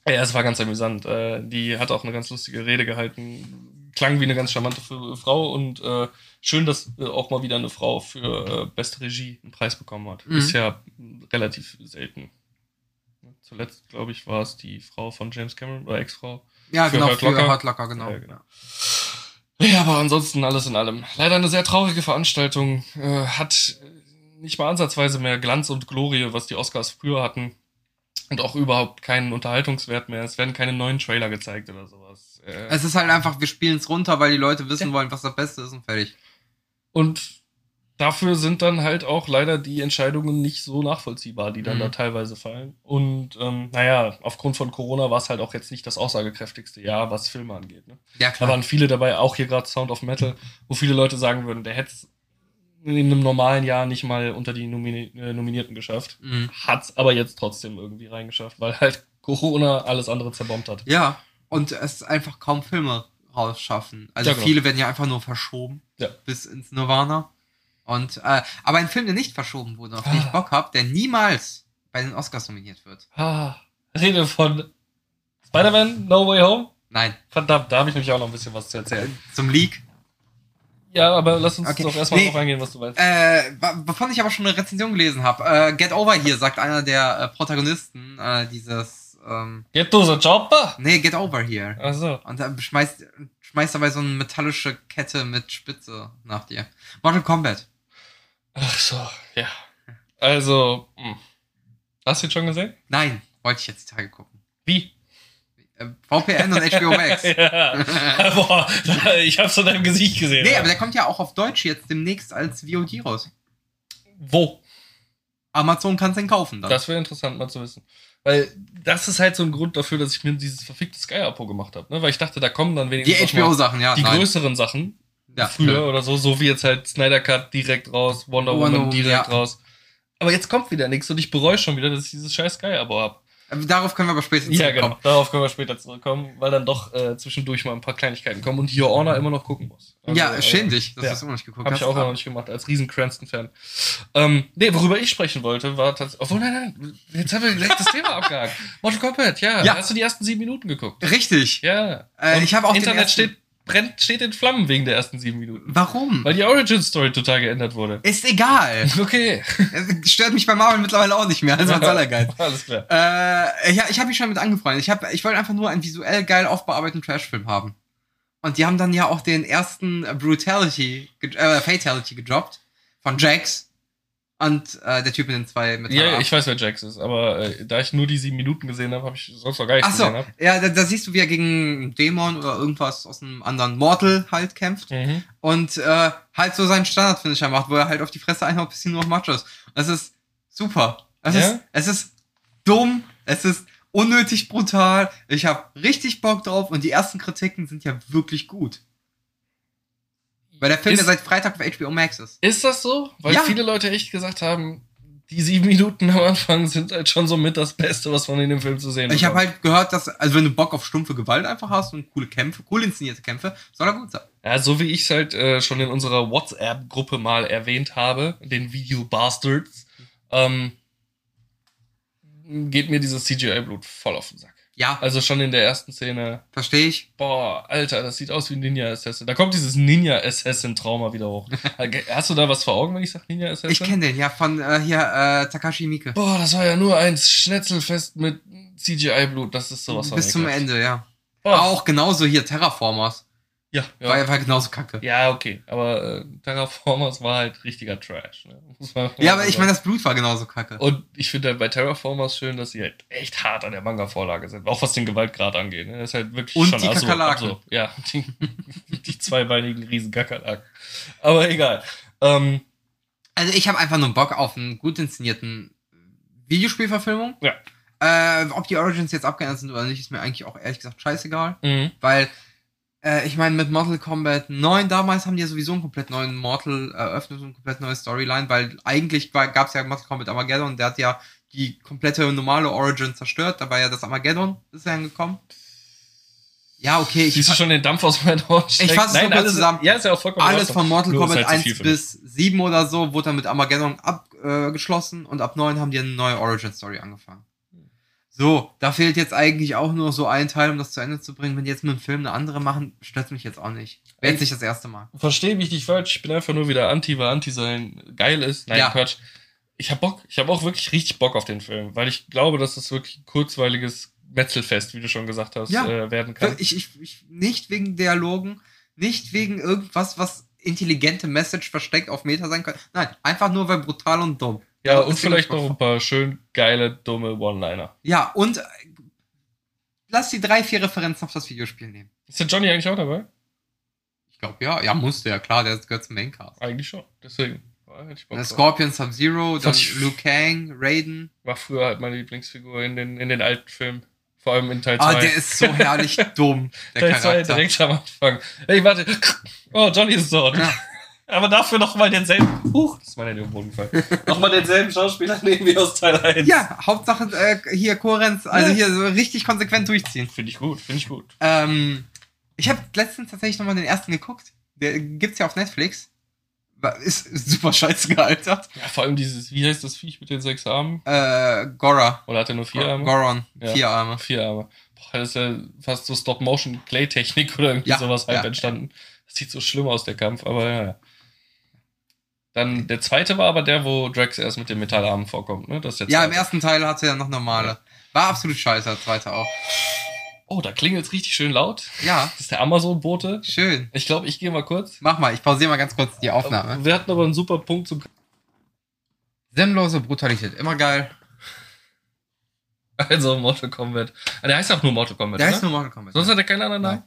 Speaker 1: ja, es war ganz amüsant. Äh, die hat auch eine ganz lustige Rede gehalten. Klang wie eine ganz charmante Frau und äh, schön, dass äh, auch mal wieder eine Frau für äh, beste Regie einen Preis bekommen hat.
Speaker 2: Mhm.
Speaker 1: Ist ja relativ selten. Zuletzt, glaube ich, war es die Frau von James Cameron oder Ex-Frau.
Speaker 2: Ja,
Speaker 1: Für
Speaker 2: genau,
Speaker 1: Hurt
Speaker 2: für
Speaker 1: Locker.
Speaker 2: Hurt Locker, genau.
Speaker 1: Ja, genau. Ja, aber ansonsten alles in allem. Leider eine sehr traurige Veranstaltung. Äh, hat nicht mal ansatzweise mehr Glanz und Glorie, was die Oscars früher hatten. Und auch überhaupt keinen Unterhaltungswert mehr. Es werden keine neuen Trailer gezeigt oder sowas. Äh,
Speaker 2: Es ist halt einfach, wir spielen es runter, weil die Leute wissen wollen, was das Beste ist und fertig.
Speaker 1: und dafür sind dann halt auch leider die Entscheidungen nicht so nachvollziehbar, die dann
Speaker 2: Mhm.
Speaker 1: da teilweise fallen. Und ähm, naja, aufgrund von Corona war es halt auch jetzt nicht das aussagekräftigste Jahr, was Filme angeht. Ne?
Speaker 2: Ja,
Speaker 1: Da
Speaker 2: klar.
Speaker 1: waren viele dabei, auch hier gerade Sound of Metal, wo viele Leute sagen würden, der hätte es in einem normalen Jahr nicht mal unter die Nomini äh, Nominierten geschafft.
Speaker 2: Mhm.
Speaker 1: Hat's aber jetzt trotzdem irgendwie reingeschafft, weil halt Corona alles andere zerbombt hat.
Speaker 2: Ja, und es einfach kaum Filme rausschaffen. Also
Speaker 1: Ja, genau.
Speaker 2: viele werden ja einfach nur verschoben
Speaker 1: Ja.
Speaker 2: bis ins Nirvana. Und äh, aber ein Film, der nicht verschoben wurde, auf den ich
Speaker 1: Ah.
Speaker 2: Bock habe, der niemals bei den Oscars nominiert wird.
Speaker 1: Ah, Rede von Spider-Man No Way Home?
Speaker 2: Nein,
Speaker 1: Verdammt, da habe ich nämlich auch noch ein bisschen was zu erzählen.
Speaker 2: zum Leak.
Speaker 1: Ja, aber lass uns
Speaker 2: Okay.
Speaker 1: doch erstmal
Speaker 2: Nee.
Speaker 1: drauf eingehen, was du weißt.
Speaker 2: Äh, wovon ich aber schon eine Rezension gelesen habe. Äh, Get Over Here, sagt einer der äh, Protagonisten äh, dieses. Ähm,
Speaker 1: Get to the chopper!
Speaker 2: nee, Get Over Here.
Speaker 1: Achso.
Speaker 2: Und dann schmeißt, schmeißt dabei so eine metallische Kette mit Spitze nach dir. Mortal Kombat.
Speaker 1: Ach so, ja. Also, hm. hast du ihn schon gesehen?
Speaker 2: Nein, wollte ich jetzt die Tage gucken.
Speaker 1: Wie?
Speaker 2: VPN und HBO Max.
Speaker 1: ja. Boah, ich hab's in deinem Gesicht gesehen.
Speaker 2: Nee, aber der kommt ja auch auf Deutsch jetzt demnächst als VOD raus.
Speaker 1: Wo?
Speaker 2: Amazon kann den kaufen dann.
Speaker 1: Das wäre interessant mal zu wissen. Weil das ist halt so ein Grund dafür, dass ich mir dieses verfickte Sky-Abo gemacht habe. Ne? Weil ich dachte, da kommen dann
Speaker 2: die
Speaker 1: wenigstens mal
Speaker 2: HBO-Sachen, ja.
Speaker 1: die
Speaker 2: nein.
Speaker 1: größeren Sachen.
Speaker 2: Ja,
Speaker 1: früher
Speaker 2: klar.
Speaker 1: oder so, so wie jetzt halt Snyder Cut direkt raus, Wonder,
Speaker 2: Wonder
Speaker 1: Woman
Speaker 2: Woman,
Speaker 1: direkt
Speaker 2: ja.
Speaker 1: raus. Aber jetzt kommt wieder nichts und ich bereue schon wieder, dass ich dieses scheiß Sky-Abo habe.
Speaker 2: Äh, Darauf können wir aber später
Speaker 1: Ja,
Speaker 2: zurückkommen.
Speaker 1: genau. Darauf können wir später zurückkommen, weil dann doch äh, zwischendurch mal ein paar Kleinigkeiten kommen und Your Honor immer noch gucken muss. Also,
Speaker 2: ja, schäm dich, dass
Speaker 1: ja.
Speaker 2: du es immer nicht geguckt
Speaker 1: Habe
Speaker 2: hast.
Speaker 1: ich auch noch nicht gemacht, als riesen Cranston-Fan. Ähm, nee, worüber ich sprechen wollte, war tatsächlich. Obwohl, nein, nein, jetzt haben wir gleich das Thema abgehakt. Mortal Kombat, ja.
Speaker 2: Ja.
Speaker 1: Hast du die ersten sieben Minuten geguckt?
Speaker 2: Richtig.
Speaker 1: Ja.
Speaker 2: Äh, ich habe auch den
Speaker 1: Internet
Speaker 2: ersten-
Speaker 1: steht, brennt, steht in Flammen wegen der ersten sieben Minuten.
Speaker 2: Warum?
Speaker 1: Weil die Origin-Story total geändert wurde.
Speaker 2: Ist egal.
Speaker 1: Okay.
Speaker 2: Stört mich bei Marvel mittlerweile auch nicht mehr. Also was soll er geil.
Speaker 1: Alles klar.
Speaker 2: Äh, ja, ich habe mich schon mit angefreundet. Ich, hab, ich wollte einfach nur einen visuell geil aufbearbeiteten Trashfilm haben. Und die haben dann ja auch den ersten Brutality, äh, Fatality gedroppt von Jax. Und äh, der Typ mit den zwei mit
Speaker 1: Ja, ich weiß, wer Jax ist, aber äh, da ich nur die sieben Minuten gesehen habe, habe ich sonst noch gar nichts
Speaker 2: so,
Speaker 1: gesehen. Hab.
Speaker 2: ja, da, da siehst du, wie er gegen einen Dämon oder irgendwas aus einem anderen Mortal halt kämpft.
Speaker 1: Mhm.
Speaker 2: Und äh, halt so seinen Standard-Finisher macht, wo er halt auf die Fresse einhaut, bis sie nur noch Macho ist. Das ist super. Es,
Speaker 1: Ja?
Speaker 2: ist, es ist dumm, es ist unnötig brutal. Ich habe richtig Bock drauf und die ersten Kritiken sind ja wirklich gut. Weil der Film
Speaker 1: Ist-
Speaker 2: ja seit Freitag auf HBO Max ist.
Speaker 1: Ist das so? Weil
Speaker 2: Ja.
Speaker 1: viele Leute echt gesagt haben, die sieben Minuten am Anfang sind halt schon so mit das Beste, was man in dem Film zu sehen
Speaker 2: Ich habe halt gehört, dass, also wenn du Bock auf stumpfe Gewalt einfach hast und coole Kämpfe, cool inszenierte Kämpfe, soll er gut sein.
Speaker 1: Ja, so wie ich es halt äh, schon in unserer WhatsApp-Gruppe mal erwähnt habe, den Video Bastards, ähm, geht mir dieses CGI-Blut voll auf den Sack.
Speaker 2: Ja,
Speaker 1: Also schon in der ersten Szene.
Speaker 2: verstehe ich.
Speaker 1: Boah, Alter, das sieht aus wie ein Ninja Assassin. Da kommt dieses Ninja Assassin Trauma wieder hoch. Hast du da was vor Augen, wenn ich sag Ninja Assassin?
Speaker 2: Ich kenne den, ja, von äh, hier äh, Takashi Miike.
Speaker 1: Boah, das war ja nur ein Schnetzelfest mit CGI-Blut. Das ist sowas
Speaker 2: Bis zum
Speaker 1: ekelhaft.
Speaker 2: Ende, ja.
Speaker 1: Boah.
Speaker 2: Auch genauso hier Terraformers.
Speaker 1: Ja, ja.
Speaker 2: War, war genauso kacke.
Speaker 1: ja, okay. Aber äh, Terraformers war halt richtiger Trash. Ne?
Speaker 2: Ja, aber ich meine, das Blut war genauso kacke.
Speaker 1: Und ich finde halt bei Terraformers schön, dass sie halt echt hart an der Manga-Vorlage sind. Auch was den Gewaltgrad angeht. Ne? Das ist halt wirklich
Speaker 2: Und
Speaker 1: schon
Speaker 2: die
Speaker 1: absurd-
Speaker 2: Kakerlaken.
Speaker 1: absurd. Ja, die, die zweibeinigen Riesen-Kakerlaken. Aber egal. Ähm,
Speaker 2: Also ich habe einfach nur Bock auf einen gut inszenierten Videospielverfilmung.
Speaker 1: Ja.
Speaker 2: Äh, ob die Origins jetzt abgeändert sind oder nicht, ist mir eigentlich auch ehrlich gesagt scheißegal.
Speaker 1: mhm.
Speaker 2: Weil, äh, ich meine, mit Mortal Kombat 9 damals haben die ja sowieso einen komplett neuen Mortal eröffnet und eine komplett neue Storyline, weil eigentlich gab es ja Mortal Kombat Armageddon, der hat ja die komplette normale Origin zerstört, da war ja das Armageddon, ist ja gekommen. Ja, okay, ich
Speaker 1: Siehst du schon den Dampf aus meinen Ohren
Speaker 2: Ich fasse es
Speaker 1: alles,
Speaker 2: zusammen.
Speaker 1: Ja, ist ja auch vollkommen
Speaker 2: alles von Mortal Kombat
Speaker 1: halt zu viel
Speaker 2: 1
Speaker 1: für mich.
Speaker 2: bis 7 oder so wurde dann mit Armageddon abgeschlossen äh, und ab 9 haben die eine neue Origin Story angefangen. So, da fehlt jetzt eigentlich auch nur so ein Teil, um das zu Ende zu bringen. Wenn die jetzt mit dem Film eine andere machen, stört mich jetzt auch nicht. Wäre jetzt nicht das erste Mal.
Speaker 1: Verstehe mich nicht falsch. Ich bin einfach nur wieder Anti, weil Anti sein geil ist. Nein,
Speaker 2: Ja.
Speaker 1: Quatsch. Ich hab Bock. Ich habe auch wirklich richtig Bock auf den Film, weil ich glaube, dass das wirklich ein kurzweiliges Metzelfest, wie du schon gesagt hast,
Speaker 2: Ja.
Speaker 1: äh, werden kann.
Speaker 2: Ich, ich, ich, nicht wegen Dialogen, nicht wegen irgendwas, was intelligente Message versteckt auf Meta sein könnte. Nein, einfach nur weil brutal und dumm.
Speaker 1: Ja, und vielleicht noch ein paar schön geile, dumme One-Liner.
Speaker 2: Ja, und äh, lass die drei, vier Referenzen auf das Videospiel nehmen.
Speaker 1: Ist der Johnny eigentlich auch dabei?
Speaker 2: Ich glaube, ja. Ja, musste ja, klar, der gehört zum Maincast.
Speaker 1: Eigentlich schon. Deswegen.
Speaker 2: Äh,
Speaker 1: drauf.
Speaker 2: Scorpion, Sub-Zero, dann
Speaker 1: ich-
Speaker 2: Liu Kang, Raiden.
Speaker 1: War früher halt meine Lieblingsfigur in den, in den alten Filmen. Vor allem in Teil 2.
Speaker 2: Ah, der ist so herrlich dumm, der
Speaker 1: Teil 2
Speaker 2: Charakter.
Speaker 1: direkt am Anfang. Hey, warte. Oh, Johnny ist dort.
Speaker 2: Ja.
Speaker 1: Aber dafür nochmal denselben. Huch, das ist mein Handy Boden gefallen. nochmal denselben Schauspieler nehmen wie aus Teil 1.
Speaker 2: Ja, Hauptsache äh, hier Kohärenz, also
Speaker 1: Ja.
Speaker 2: hier so richtig konsequent durchziehen.
Speaker 1: Finde ich gut, finde ich gut.
Speaker 2: Ähm, ich habe letztens tatsächlich nochmal den ersten geguckt. Der gibt's ja auf Netflix. Ist, ist super scheiße gealtert.
Speaker 1: Ja, vor allem dieses, wie heißt das Viech mit den sechs Armen?
Speaker 2: Äh, Gora.
Speaker 1: Oder hat er nur vier Arme?
Speaker 2: Goron.
Speaker 1: Ja.
Speaker 2: Vier Arme.
Speaker 1: Vier Arme. Boah, das ist ja fast so Stop-Motion-Clay-Technik oder irgendwie
Speaker 2: Ja,
Speaker 1: sowas halb entstanden. Das sieht so schlimm aus, der Kampf, aber ja. Dann der zweite war aber der, wo Drax erst mit den Metallarmen vorkommt, ne? Das ist
Speaker 2: Ja, im ersten Teil hatte er noch normale. War absolut scheiße, der zweite auch.
Speaker 1: Oh, da klingelt's richtig schön laut.
Speaker 2: Ja,
Speaker 1: Das ist der Amazon-Bote.
Speaker 2: schön.
Speaker 1: Ich glaube, ich gehe mal kurz.
Speaker 2: Mach mal, ich pausiere mal ganz kurz die Aufnahme.
Speaker 1: Wir hatten aber einen super Punkt zum.
Speaker 2: Sinnlose Brutalität, immer geil.
Speaker 1: Also Mortal Kombat. Ah, Der heißt auch nur Mortal Kombat.
Speaker 2: Der heißt nur Mortal Kombat.
Speaker 1: Sonst hat er keinen anderen Namen.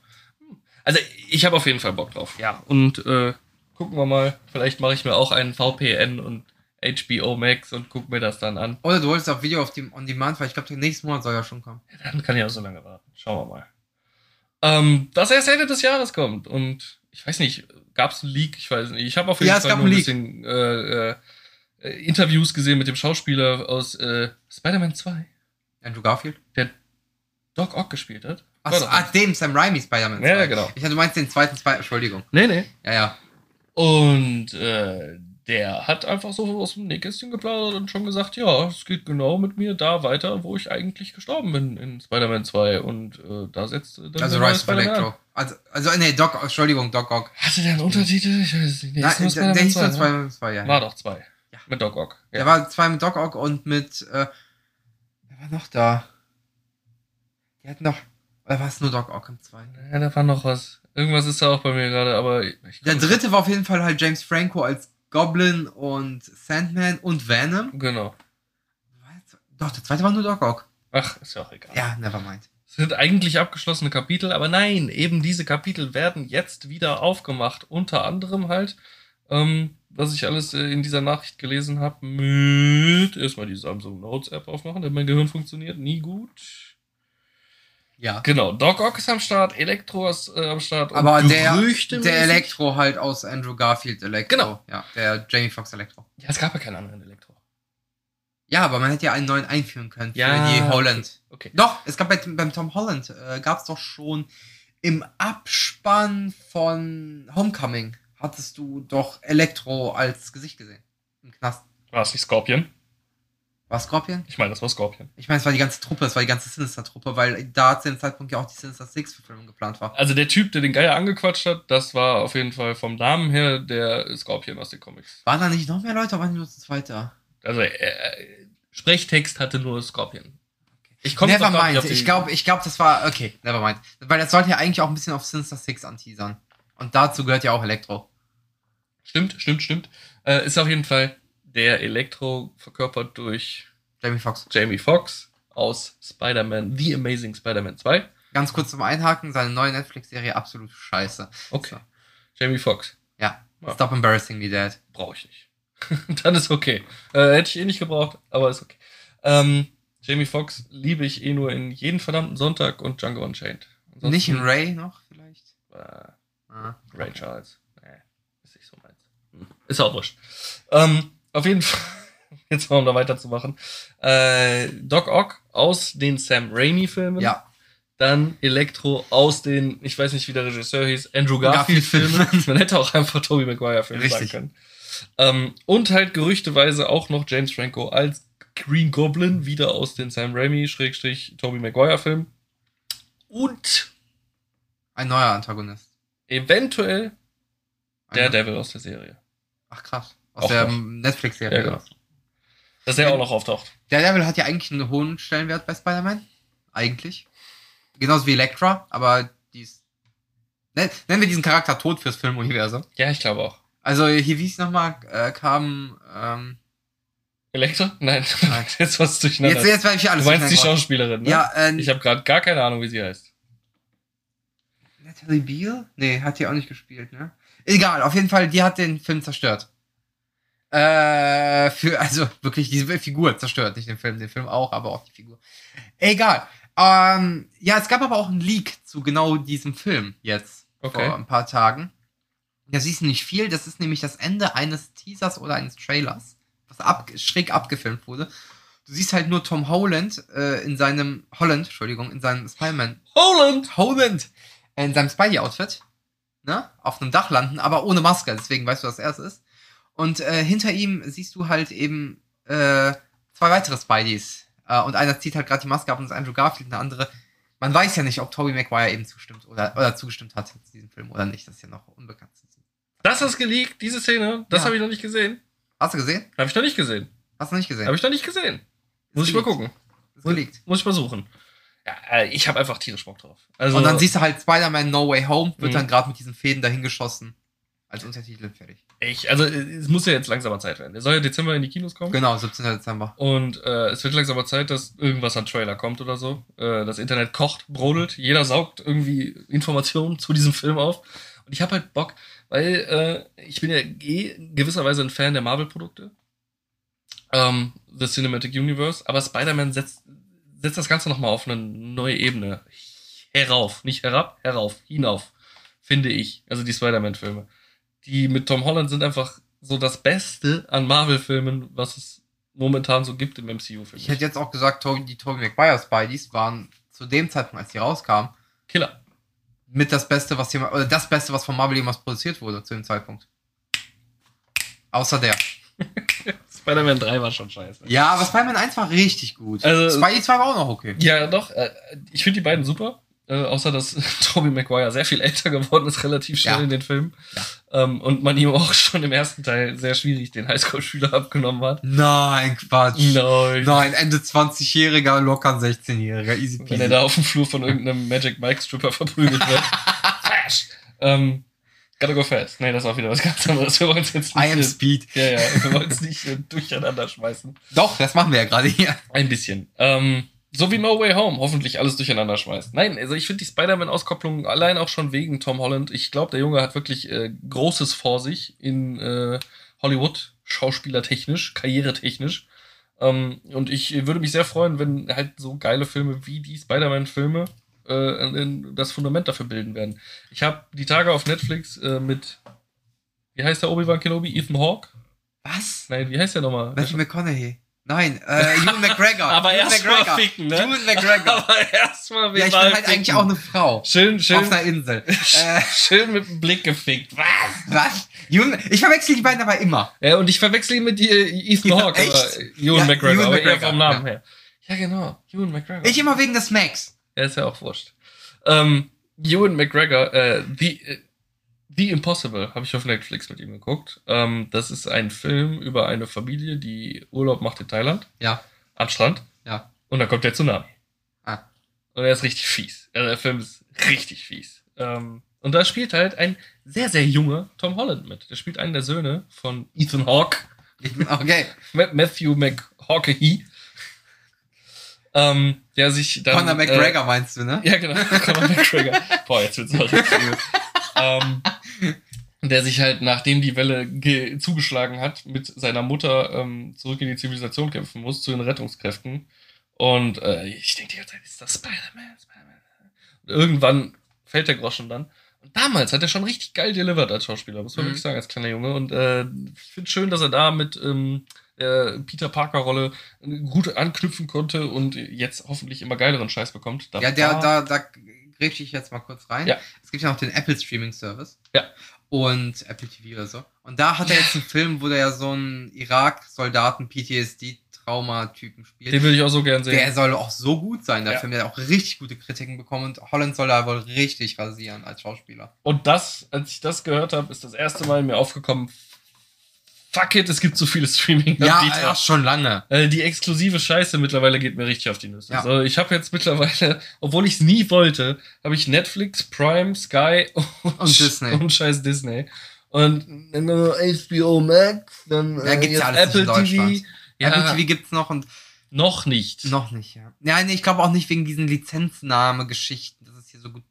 Speaker 1: Also ich habe auf jeden Fall Bock drauf. Ja. Und äh, gucken wir mal. Vielleicht mache ich mir auch einen VPN und HBO Max und guck mir das dann an.
Speaker 2: Oder du wolltest auf Video auf dem On Demand, weil ich glaube, nächsten Monat soll ja schon kommen.
Speaker 1: Ja, Dann kann ich auch so lange warten. Schauen wir mal. Ähm, das erst Ende des Jahres kommt. Und ich weiß nicht, gab es einen Leak? Ich weiß nicht. Ich habe auf jeden
Speaker 2: Ja,
Speaker 1: Fall nur ein
Speaker 2: Leak.
Speaker 1: bisschen äh, äh, Interviews gesehen mit dem Schauspieler aus äh, Spider-Man 2,
Speaker 2: Andrew Garfield?
Speaker 1: der Doc Ock gespielt hat.
Speaker 2: Achso, ah, dem Sam Raimi Spider-Man.
Speaker 1: Ja,
Speaker 2: 2.
Speaker 1: genau.
Speaker 2: Ich dachte, du meinst den zweiten Spider Entschuldigung.
Speaker 1: Nee, nee.
Speaker 2: Ja, ja.
Speaker 1: Und äh, der hat einfach so aus dem Nähkästchen geplaudert und schon gesagt, ja, es geht genau mit mir da weiter, wo ich eigentlich gestorben bin in Spider-Man 2. Und äh, da setzt äh, dann
Speaker 2: Also Rise of Electro. Also, also, nee, Doc, Entschuldigung, Doc Ock.
Speaker 1: Hatte der einen Untertitel? Ich weiß es nicht. Nee,
Speaker 2: Nein,
Speaker 1: ist
Speaker 2: der, der hieß nur
Speaker 1: ne?
Speaker 2: Spider-Man 2, ja.
Speaker 1: War doch zwei.
Speaker 2: Ja.
Speaker 1: Mit Doc Ock. Ja.
Speaker 2: Der war zwei mit Doc Ock und mit, äh, wer war noch da? Die hatten noch, oder war es nur Doc Ock im zweiten?
Speaker 1: ja, da war noch was. Irgendwas ist da auch bei mir gerade, aber
Speaker 2: Der dritte war auf jeden Fall halt James Franco als Goblin und Sandman und Venom.
Speaker 1: Genau.
Speaker 2: Doch, der zweite war nur Doc Ock.
Speaker 1: Ach, ist ja auch egal.
Speaker 2: Ja, nevermind.
Speaker 1: Es sind eigentlich abgeschlossene Kapitel, aber nein, eben diese Kapitel werden jetzt wieder aufgemacht. Unter anderem halt, ähm, was ich alles äh, in dieser Nachricht gelesen habe, mit erstmal die Samsung Notes App aufmachen, denn mein Gehirn funktioniert nie gut.
Speaker 2: Ja.
Speaker 1: Genau, Doc Ock ist am Start, Elektro ist äh, am Start. und
Speaker 2: Aber der, der Elektro halt aus Andrew Garfield Elektro.
Speaker 1: Genau.
Speaker 2: Ja, der Jamie Foxx Elektro.
Speaker 1: Ja, es gab ja keinen anderen Elektro.
Speaker 2: Ja, aber man hätte ja einen neuen einführen können für
Speaker 1: Ja,
Speaker 2: die Holland.
Speaker 1: Okay.
Speaker 2: Doch, es gab bei, beim Tom Holland, äh, gab es doch schon im Abspann von Homecoming, hattest du doch Elektro als Gesicht gesehen. Im Knast.
Speaker 1: War es nicht Scorpion?
Speaker 2: War Scorpion?
Speaker 1: Ich meine, das war Scorpion.
Speaker 2: Ich meine, es war die ganze Truppe, es war die ganze Sinister-Truppe, weil da zu dem Zeitpunkt ja auch die Sinister Six-Verfilmung geplant war.
Speaker 1: Also der Typ, der den Geier angequatscht hat, das war auf jeden Fall vom Namen her der Scorpion aus den Comics.
Speaker 2: Waren da nicht noch mehr Leute, waren die nur zu zweit da?
Speaker 1: Also äh, Sprechtext hatte nur Scorpion. Ich komme
Speaker 2: Never mind. Ich glaube, ich glaub, das war. Okay, never mind. Weil das sollte ja eigentlich auch ein bisschen auf Sinister Six anteasern. Und dazu gehört ja auch Elektro.
Speaker 1: Stimmt, stimmt, stimmt. Äh, ist auf jeden Fall der Elektro verkörpert durch
Speaker 2: Jamie Foxx.
Speaker 1: Jamie Foxx aus Spider-Man, The Amazing Spider-Man 2.
Speaker 2: Ganz kurz zum Einhaken, seine neue Netflix-Serie absolut scheiße.
Speaker 1: Okay.
Speaker 2: So.
Speaker 1: Jamie Foxx.
Speaker 2: Ja.
Speaker 1: Ja.
Speaker 2: Stop embarrassing me, Dad.
Speaker 1: Brauche ich nicht. Dann ist okay. Äh, hätte ich eh nicht gebraucht, aber ist okay. Ähm, Jamie Foxx liebe ich eh nur in jeden verdammten Sonntag und Django Unchained. Ansonsten-
Speaker 2: Nicht in Ray noch, vielleicht?
Speaker 1: Äh,
Speaker 2: Ah.
Speaker 1: Ray Charles. Nee, ist nicht so meins. Hm. Ist auch wurscht. Ähm, auf jeden Fall, jetzt mal um da weiterzumachen. Äh, Doc Ock aus den Sam Raimi-Filmen.
Speaker 2: Ja.
Speaker 1: Dann Elektro aus den, ich weiß nicht, wie der Regisseur hieß, Andrew Garfield-Filmen.
Speaker 2: Garfield-Filmen.
Speaker 1: Man hätte auch einfach Tobey Maguire-Filme sagen können. Ähm, und halt gerüchteweise auch noch James Franco als Green Goblin, wieder aus den Sam Raimi-Tobey Maguire-Filmen. Und
Speaker 2: Ein neuer Antagonist.
Speaker 1: eventuell der Devil aus der Serie.
Speaker 2: Ach krass. Aus
Speaker 1: Auch
Speaker 2: der. Netflix-Serie.
Speaker 1: Ja, genau. Dass er auch noch auftaucht.
Speaker 2: Der Devil hat ja eigentlich einen hohen Stellenwert bei Spider-Man. Eigentlich. Genauso wie Elektra, aber die ist. Nen- Nennen wir diesen Charakter tot fürs Filmuniversum.
Speaker 1: Ja, ich glaube auch.
Speaker 2: Also hier, wie es nochmal äh, kam, ähm,
Speaker 1: Elektra? Nein.
Speaker 2: Nein.
Speaker 1: jetzt was durcheinander.
Speaker 2: jetzt, jetzt werde ich hier
Speaker 1: du
Speaker 2: alles
Speaker 1: meinst die Schauspielerin, ne?
Speaker 2: Ja, äh,
Speaker 1: Ich habe gerade gar keine Ahnung, wie sie heißt.
Speaker 2: Natalie Beale? Nee, hat die auch nicht gespielt, ne? Egal, auf jeden Fall, die hat den Film zerstört. Äh, für, also wirklich diese Figur zerstört, nicht den Film, den Film auch, aber auch die Figur. Egal. Ähm, ja, es gab aber auch einen Leak zu genau diesem Film jetzt.
Speaker 1: Okay.
Speaker 2: Vor ein paar Tagen. Das ist nicht viel, das ist nämlich das Ende eines Teasers oder eines Trailers, was ab, schräg abgefilmt wurde. Du siehst halt nur Tom Holland äh, in seinem, Holland, Entschuldigung, in seinem Spider-Man
Speaker 1: Holland!
Speaker 2: Holland in seinem Spidey-Outfit, ne, auf einem Dach landen, aber ohne Maske, deswegen weißt du, was er ist. Und äh, hinter ihm siehst du halt eben äh, zwei weitere Spideys. Äh, und einer zieht halt gerade die Maske ab und das ist Andrew Garfield, und der andere. Man weiß ja nicht, ob Tobey Maguire eben zustimmt oder, oder zugestimmt hat zu diesem Film oder nicht. Das ist ja noch unbekannt.
Speaker 1: Das ist geleakt, diese Szene. Das
Speaker 2: Ja.
Speaker 1: habe ich noch nicht gesehen.
Speaker 2: Hast du gesehen?
Speaker 1: Habe ich noch nicht gesehen.
Speaker 2: Hast du nicht gesehen?
Speaker 1: Habe ich noch nicht gesehen. Muss
Speaker 2: Ist
Speaker 1: ich mal gucken.
Speaker 2: Ist geleakt.
Speaker 1: Muss ich mal suchen. Ja, äh, ich habe einfach tierisch Bock drauf. Also,
Speaker 2: Und dann siehst du halt Spider-Man No Way Home, wird
Speaker 1: Mhm.
Speaker 2: dann gerade mit diesen Fäden dahin geschossen. Als Untertitel fertig.
Speaker 1: ich, also es muss ja jetzt langsamer Zeit werden. Der soll ja Dezember in die Kinos kommen.
Speaker 2: Genau, 17. Dezember.
Speaker 1: Und äh, es wird langsamer Zeit, dass irgendwas an Trailer kommt oder so. Äh, das Internet kocht, brodelt, jeder saugt irgendwie Informationen zu diesem Film auf. Und ich habe halt Bock, weil äh, ich bin ja eh gewisserweise ein Fan der Marvel-Produkte. Ähm, The Cinematic Universe. Aber Spider-Man setzt, setzt das Ganze nochmal auf eine neue Ebene. Herauf, nicht herab, herauf, hinauf, finde ich. Also die Spider-Man-Filme. Die mit Tom Holland sind einfach so das Beste an Marvel-Filmen, was es momentan so gibt im MCU,
Speaker 2: Ich
Speaker 1: ich.
Speaker 2: hätte jetzt auch gesagt, die Tobey Maguire Spideys waren zu dem Zeitpunkt, als die rauskamen,
Speaker 1: Killer.
Speaker 2: mit das Beste, was jemand, oder das Beste, was von Marvel jemals produziert wurde, zu dem Zeitpunkt. Außer der.
Speaker 1: Spider-Man 3 war schon scheiße.
Speaker 2: Ja, aber Spider-Man 1 war richtig gut.
Speaker 1: Also-
Speaker 2: Spidey 2 war auch noch okay.
Speaker 1: Ja, doch. Äh, ich finde die beiden super. Äh, außer, dass Tobey Maguire sehr viel älter geworden ist, relativ schnell
Speaker 2: Ja.
Speaker 1: in den Filmen.
Speaker 2: Ja.
Speaker 1: Ähm, und man ihm auch schon im ersten Teil sehr schwierig den Highschool-Schüler abgenommen hat.
Speaker 2: Nein, Quatsch.
Speaker 1: Nein.
Speaker 2: Nein, Ende 20-Jähriger, locker 16-Jähriger, easy
Speaker 1: Wenn er
Speaker 2: peasy.
Speaker 1: da auf dem Flur von irgendeinem Magic Mike Stripper verprügelt wird. Flash! Ähm, gotta go fast. Nee, das war wieder was ganz anderes. Wir wollen es jetzt nicht.
Speaker 2: I am Speed.
Speaker 1: ja, ja, wir wollen es nicht äh, durcheinander schmeißen.
Speaker 2: Doch, das machen wir ja gerade hier.
Speaker 1: Ein bisschen. Ähm, so wie No Way Home hoffentlich alles durcheinander schmeißt. Nein, also ich finde die Spider-Man-Auskopplung allein auch schon wegen Tom Holland. Ich glaube, der Junge hat wirklich äh, Großes vor sich in äh, Hollywood, schauspielertechnisch, karrieretechnisch. Ähm, und ich würde mich sehr freuen, wenn halt so geile Filme wie die Spider-Man-Filme äh, das Fundament dafür bilden werden. Ich habe die Tage auf Netflix äh, mit, wie heißt der Obi-Wan Kenobi? Ethan Hawke?
Speaker 2: Was?
Speaker 1: Nein, wie heißt der nochmal?
Speaker 2: Matthew McConaughey. Nein, äh, Ewan McGregor.
Speaker 1: Aber erstmal
Speaker 2: McGregor.
Speaker 1: ficken, ne?
Speaker 2: Ewan McGregor.
Speaker 1: Aber erstmal
Speaker 2: ja, ich bin halt eigentlich auch eine Frau.
Speaker 1: Schön, schön.
Speaker 2: Auf einer Insel. Äh,
Speaker 1: Schön mit dem Blick gefickt. Was?
Speaker 2: was? Ewan, ich verwechsel die beiden aber immer.
Speaker 1: Ja, und ich verwechsel ihn mit äh, Ethan Hawke, Ewan
Speaker 2: Ja,
Speaker 1: McGregor,
Speaker 2: Ewan
Speaker 1: aber
Speaker 2: McGregor,
Speaker 1: vom Namen
Speaker 2: ja.
Speaker 1: her. Ja, genau. Ewan McGregor.
Speaker 2: Ich immer wegen des Max.
Speaker 1: Ja, ist ja auch wurscht. Ähm, Ewan McGregor, äh, The, äh, The Impossible, habe ich auf Netflix mit ihm geguckt. Ähm, das ist ein Film über eine Familie, die Urlaub macht in Thailand,
Speaker 2: Ja,
Speaker 1: am Strand,
Speaker 2: ja.
Speaker 1: und dann kommt der Tsunami.
Speaker 2: Ah.
Speaker 1: Und er ist richtig fies. Also der Film ist richtig fies. Ähm, und da spielt halt ein sehr, sehr junger Tom Holland mit. Der spielt einen der Söhne von Ethan Hawke.
Speaker 2: Okay.
Speaker 1: Ma- Matthew McHawkey. Ähm, der sich dann.
Speaker 2: Conor McGregor meinst du, ne?
Speaker 1: Äh, ja, genau. Conor McGregor. Boah, jetzt wird's auch richtig. Ähm, der sich halt, nachdem die Welle ge- zugeschlagen hat, mit seiner Mutter ähm, zurück in die Zivilisation kämpfen muss, zu den Rettungskräften. Und äh, ich denke die ganze Zeit, ist das Spider-Man? Und irgendwann fällt der Groschen dann. Und damals hat er schon richtig geil delivered als Schauspieler, muss man
Speaker 2: Mhm.
Speaker 1: wirklich sagen, als kleiner Junge. Und äh, ich finde schön, dass er da mit ähm, der Peter Parker-Rolle gut anknüpfen konnte und jetzt hoffentlich immer geileren Scheiß bekommt. Da
Speaker 2: Ja, der, da, da grätsche ich jetzt mal kurz rein.
Speaker 1: Ja.
Speaker 2: Es gibt ja noch den Apple Streaming Service.
Speaker 1: Ja.
Speaker 2: Und Apple TV oder so. Und da hat er jetzt einen Film, wo der ja so einen Irak-Soldaten PTSD-Trauma-Typen spielt.
Speaker 1: Den würde ich auch so gern sehen.
Speaker 2: Der soll auch so gut sein, der
Speaker 1: Ja.
Speaker 2: Film. Der hat auch richtig gute Kritiken bekommen und Holland soll da wohl richtig rasieren als Schauspieler.
Speaker 1: Und das, als ich das gehört habe, ist das erste Mal mir aufgekommen, fuck it, es gibt so viele Streaming-Anbieter.
Speaker 2: ja, schon lange.
Speaker 1: Äh, Die exklusive Scheiße mittlerweile geht mir richtig auf die Nüsse.
Speaker 2: Ja.
Speaker 1: Also ich habe jetzt mittlerweile, obwohl ich es nie wollte, habe ich Netflix, Prime, Sky und,
Speaker 2: Und Disney.
Speaker 1: und scheiß Disney. Und dann HBO Max, dann
Speaker 2: Ja,
Speaker 1: äh,
Speaker 2: gibt's
Speaker 1: jetzt
Speaker 2: ja alles
Speaker 1: Apple. TV. Ja,
Speaker 2: Apple TV gibt's noch und
Speaker 1: noch nicht.
Speaker 2: noch nicht, ja. Ja, nee, ich glaube auch nicht wegen diesen Lizenznahme-Geschichten, dass es hier so gut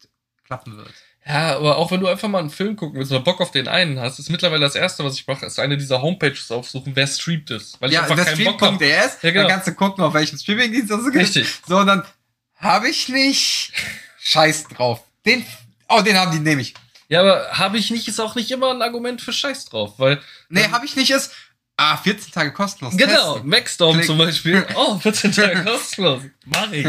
Speaker 2: klappen wird.
Speaker 1: Ja, aber auch wenn du einfach mal einen Film gucken willst oder Bock auf den einen hast, ist mittlerweile das erste, was ich mache, ist eine dieser Homepages aufsuchen, wer streamt es. Weil ich
Speaker 2: ja,
Speaker 1: einfach keinen Bock habe. Ja, genau.
Speaker 2: dann kannst du gucken, auf welchem Streamingdienst das gibt.
Speaker 1: Richtig.
Speaker 2: So, und dann habe ich nicht. Scheiß drauf. Den, oh, den haben die, nehme ich.
Speaker 1: Ja, aber habe ich nicht, ist auch nicht immer ein Argument für Scheiß drauf, weil.
Speaker 2: Nee, habe ich nicht, ist, ah, 14 Tage kostenlos.
Speaker 1: Genau,
Speaker 2: testen. Klick.
Speaker 1: zum Beispiel. Oh, 14 Tage kostenlos. Mach ich.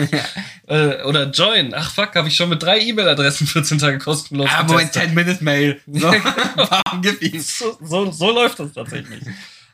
Speaker 1: äh, oder Join. Ach fuck, habe ich schon mit drei E-Mail-Adressen 14 Tage kostenlos
Speaker 2: Ah, Moment,
Speaker 1: getestet.
Speaker 2: 10-Minute-Mail. So,
Speaker 1: so, so, so läuft das tatsächlich.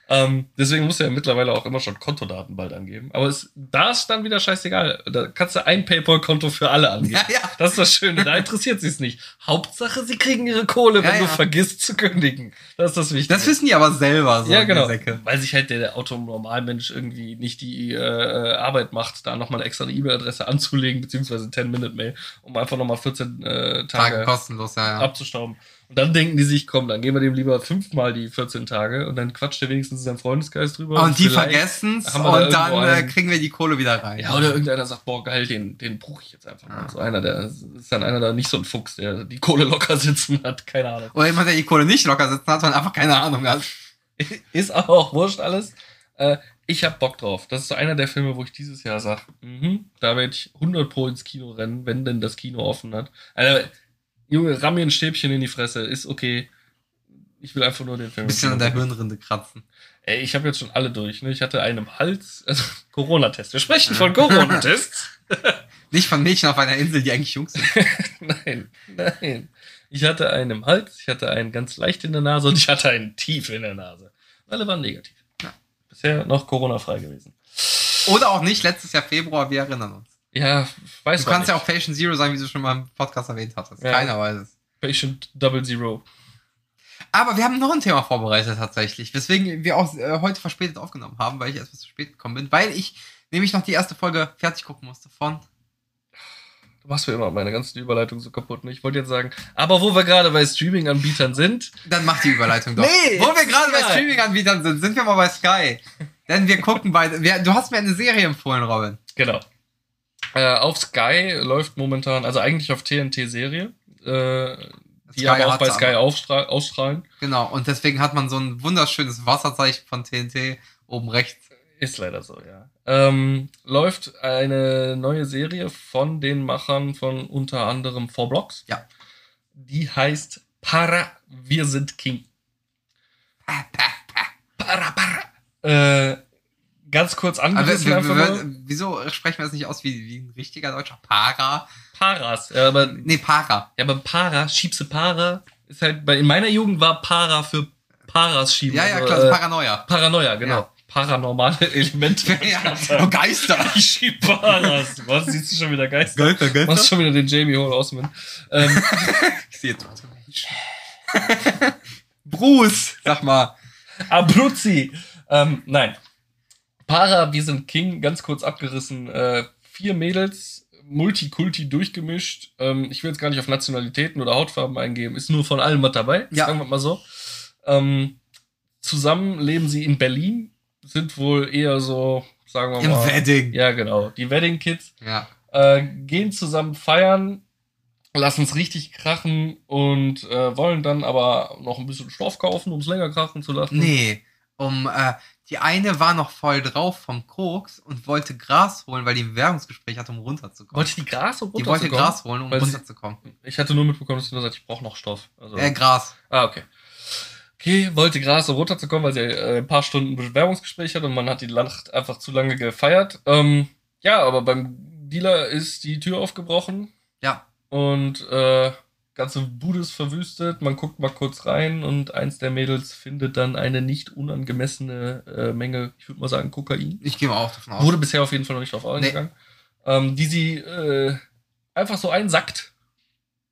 Speaker 1: Ähm, deswegen musst du ja mittlerweile auch immer schon Kontodaten bald angeben. Aber es, da ist dann wieder scheißegal. Da kannst du ein PayPal-Konto für alle angeben.
Speaker 2: Ja, ja.
Speaker 1: Das ist das Schöne, da interessiert sie es nicht. Hauptsache, sie kriegen ihre Kohle, wenn
Speaker 2: Ja,
Speaker 1: du vergisst zu kündigen. Das ist das Wichtige.
Speaker 2: Das wissen die aber selber, so
Speaker 1: ja, genau. Weil sich halt der, der Autonormalmensch irgendwie nicht die äh, Arbeit macht, da nochmal eine extra E-Mail-Adresse anzulegen, beziehungsweise 10-Minute-Mail, um einfach nochmal 14 äh, Tage,
Speaker 2: Tage kostenlos, ja, ja.
Speaker 1: abzustauben. Und dann denken die sich, komm, dann geben wir dem lieber fünfmal die 14 Tage und dann quatscht er wenigstens in seinem Freundeskreis drüber.
Speaker 2: Und die
Speaker 1: vielleicht-
Speaker 2: vergessen's
Speaker 1: wir da
Speaker 2: und dann äh,
Speaker 1: einen-
Speaker 2: kriegen wir die Kohle wieder rein.
Speaker 1: Ja, oder irgendeiner sagt, boah, geil, den, den bruch ich jetzt einfach mal.
Speaker 2: Ah.
Speaker 1: So einer, der ist dann einer, der nicht so ein Fuchs, der die Kohle locker sitzen hat, keine Ahnung.
Speaker 2: Oder jemand, der die Kohle nicht locker sitzen hat und einfach keine Ahnung hat.
Speaker 1: Ist aber auch wurscht alles. Äh, ich hab Bock drauf. Das ist so einer der Filme, wo ich dieses Jahr sag, mhm, da werde ich 100 pro ins Kino rennen, wenn denn das Kino offen hat. Also, Junge, ramm mir ein Stäbchen in die Fresse, ist okay. Ich will einfach nur den Film.
Speaker 2: Ein bisschen an der Hirnrinde kratzen.
Speaker 1: Ey, ich habe jetzt schon alle durch. Ne? Ich hatte einen im Hals, also Corona-Test. Wir sprechen von Corona-Tests.
Speaker 2: Nicht von Mädchen auf einer Insel, die eigentlich Jungs sind.
Speaker 1: nein, nein. Ich hatte einen im Hals, ich hatte einen ganz leicht in der Nase und ich hatte einen tief in der Nase. Alle waren negativ.
Speaker 2: Ja.
Speaker 1: Bisher noch Corona-frei gewesen.
Speaker 2: Oder auch nicht, letztes Jahr Februar, wir erinnern uns.
Speaker 1: Ja, weiß
Speaker 2: Du kannst ja auch Patient Zero sein, wie du schon mal im Podcast erwähnt hattest.
Speaker 1: Ja.
Speaker 2: Keiner weiß es.
Speaker 1: Patient Double Zero.
Speaker 2: Aber wir haben noch ein Thema vorbereitet tatsächlich, weswegen wir auch äh, heute verspätet aufgenommen haben, weil ich etwas zu spät gekommen bin, weil ich nämlich noch die erste Folge fertig gucken musste von.
Speaker 1: Du machst mir immer meine ganzen Überleitungen so kaputt. Ne? Ich wollte jetzt sagen, aber wo wir gerade bei Streaming-Anbietern sind,
Speaker 2: Dann mach die Überleitung doch.
Speaker 1: Nee,
Speaker 2: Wo wir gerade bei. Streaming-Anbietern sind, sind wir mal bei Sky. Denn wir gucken bei. Wir, du hast mir eine Serie empfohlen, Robin.
Speaker 1: Genau. Äh, auf Sky läuft momentan, also eigentlich auf TNT-Serie, äh, die
Speaker 2: Sky
Speaker 1: aber auch bei Sky aufstra ausstrahlen.
Speaker 2: Genau. Und deswegen hat man so ein wunderschönes Wasserzeichen von TNT oben rechts.
Speaker 1: Ist leider so, ja. Ähm, läuft eine neue Serie von den Machern von unter anderem Four Blocks.
Speaker 2: Ja.
Speaker 1: Die heißt Para, wir sind King. Para, para. Äh, ganz kurz
Speaker 2: Aber
Speaker 1: angerissen einfach
Speaker 2: wir, wir, wieso sprechen wir das nicht aus wie, wie ein richtiger deutscher Para?
Speaker 1: Paras. Ja, aber,
Speaker 2: Nee, Para.
Speaker 1: ja, aber Para, schiebste Para, ist halt, bei, in meiner Jugend war Para für Paras schieben.
Speaker 2: Ja, ja,
Speaker 1: also,
Speaker 2: klar,
Speaker 1: äh,
Speaker 2: Paranoia.
Speaker 1: Paranoia, genau.
Speaker 2: Ja.
Speaker 1: Paranormale Elemente.
Speaker 2: ja, Geister.
Speaker 1: Ich schieb Paras. Was, siehst du schon wieder Geister?
Speaker 2: Geister,
Speaker 1: Du machst schon wieder den Jamie Hall Osman. Ähm,
Speaker 2: Ich sehe jetzt Bruce, sag mal.
Speaker 1: Abruzzi. Ähm, nein. Para, wir sind King, ganz kurz abgerissen. Äh, vier Mädels, Multikulti durchgemischt. Ähm, ich will jetzt gar nicht auf Nationalitäten oder Hautfarben eingehen. Ist nur von allem was dabei.
Speaker 2: Ja.
Speaker 1: Sagen wir mal so. Ähm, zusammen leben sie in Berlin. Sind wohl eher so, sagen wir
Speaker 2: Im
Speaker 1: mal.
Speaker 2: Wedding.
Speaker 1: Ja, genau. Die Wedding Kids.
Speaker 2: Ja.
Speaker 1: Äh, gehen zusammen feiern, lassen es richtig krachen und äh, wollen dann aber noch ein bisschen Stoff kaufen, um es länger krachen zu lassen.
Speaker 2: Nee, um, äh, die eine war noch voll drauf vom Koks und wollte Gras holen, weil die ein Werbungsgespräch hatte, um runterzukommen.
Speaker 1: Wollte ich die Gras um
Speaker 2: die wollte
Speaker 1: runterzukommen?
Speaker 2: Gras holen, um
Speaker 1: Weil sie-
Speaker 2: runterzukommen.
Speaker 1: Ich hatte nur mitbekommen, dass sie nur sagt, ich brauche noch Stoff. Also,
Speaker 2: Äh, Gras.
Speaker 1: ah, okay. Okay, wollte Gras, um runterzukommen, weil sie äh, ein paar Stunden Bewerbungsgespräch hat und man hat die Nacht einfach zu lange gefeiert. Ähm, ja, aber beim Dealer ist die Tür aufgebrochen
Speaker 2: Ja.
Speaker 1: und äh, ganze Bude ist verwüstet. Man guckt mal kurz rein und eins der Mädels findet dann eine nicht unangemessene äh, Menge, ich würde mal sagen, Kokain.
Speaker 2: Ich gehe mal auch davon aus.
Speaker 1: Wurde bisher auf jeden Fall noch nicht drauf eingegangen. Ähm, die sie äh, einfach so einsackt.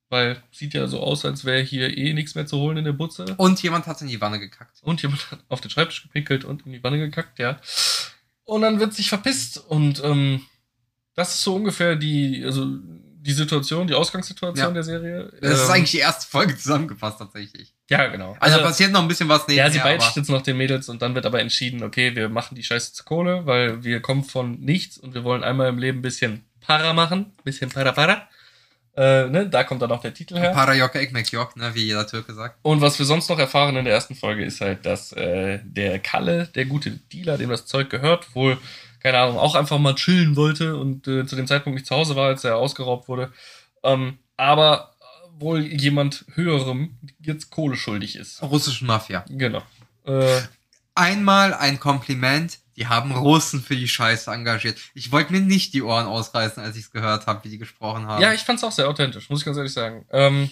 Speaker 1: Weil sieht ja so aus, als wäre hier eh nichts mehr zu holen in der Butze.
Speaker 2: Und jemand hat in die Wanne gekackt.
Speaker 1: Und jemand hat auf den Schreibtisch gepinkelt und in die Wanne gekackt, ja. Und dann wird sich verpisst. Und ähm, das ist so ungefähr die, also die Situation, die Ausgangssituation
Speaker 2: Ja.
Speaker 1: der Serie.
Speaker 2: Das ist
Speaker 1: Ähm,
Speaker 2: eigentlich die erste Folge zusammengefasst, tatsächlich.
Speaker 1: Ja, genau.
Speaker 2: Also, da passiert noch ein bisschen was
Speaker 1: Ja, sie
Speaker 2: nebenher, aber-
Speaker 1: jetzt noch den Mädels und dann wird aber entschieden, okay, wir machen die Scheiße zur Kohle, weil wir kommen von nichts und wir wollen einmal im Leben ein bisschen Para machen, bisschen Para Para. Äh, ne, da kommt dann auch der Titel her.
Speaker 2: Parajok Ekmek Yok, ne, wie jeder Türke sagt.
Speaker 1: Und was wir sonst noch erfahren in der ersten Folge ist halt, dass äh, der Kalle, der gute Dealer, dem das Zeug gehört, wohl, keine Ahnung, auch einfach mal chillen wollte und äh, zu dem Zeitpunkt nicht zu Hause war, als er ausgeraubt wurde. Ähm, aber wohl jemand höherem jetzt Kohle schuldig ist.
Speaker 2: Russischen Mafia.
Speaker 1: Genau. Äh,
Speaker 2: Einmal ein Kompliment, die haben Russen für die Scheiße engagiert. Ich wollte mir nicht die Ohren ausreißen, als ich es gehört habe, wie die gesprochen haben.
Speaker 1: Ja, ich fand's auch sehr authentisch, muss ich ganz ehrlich sagen. Ähm,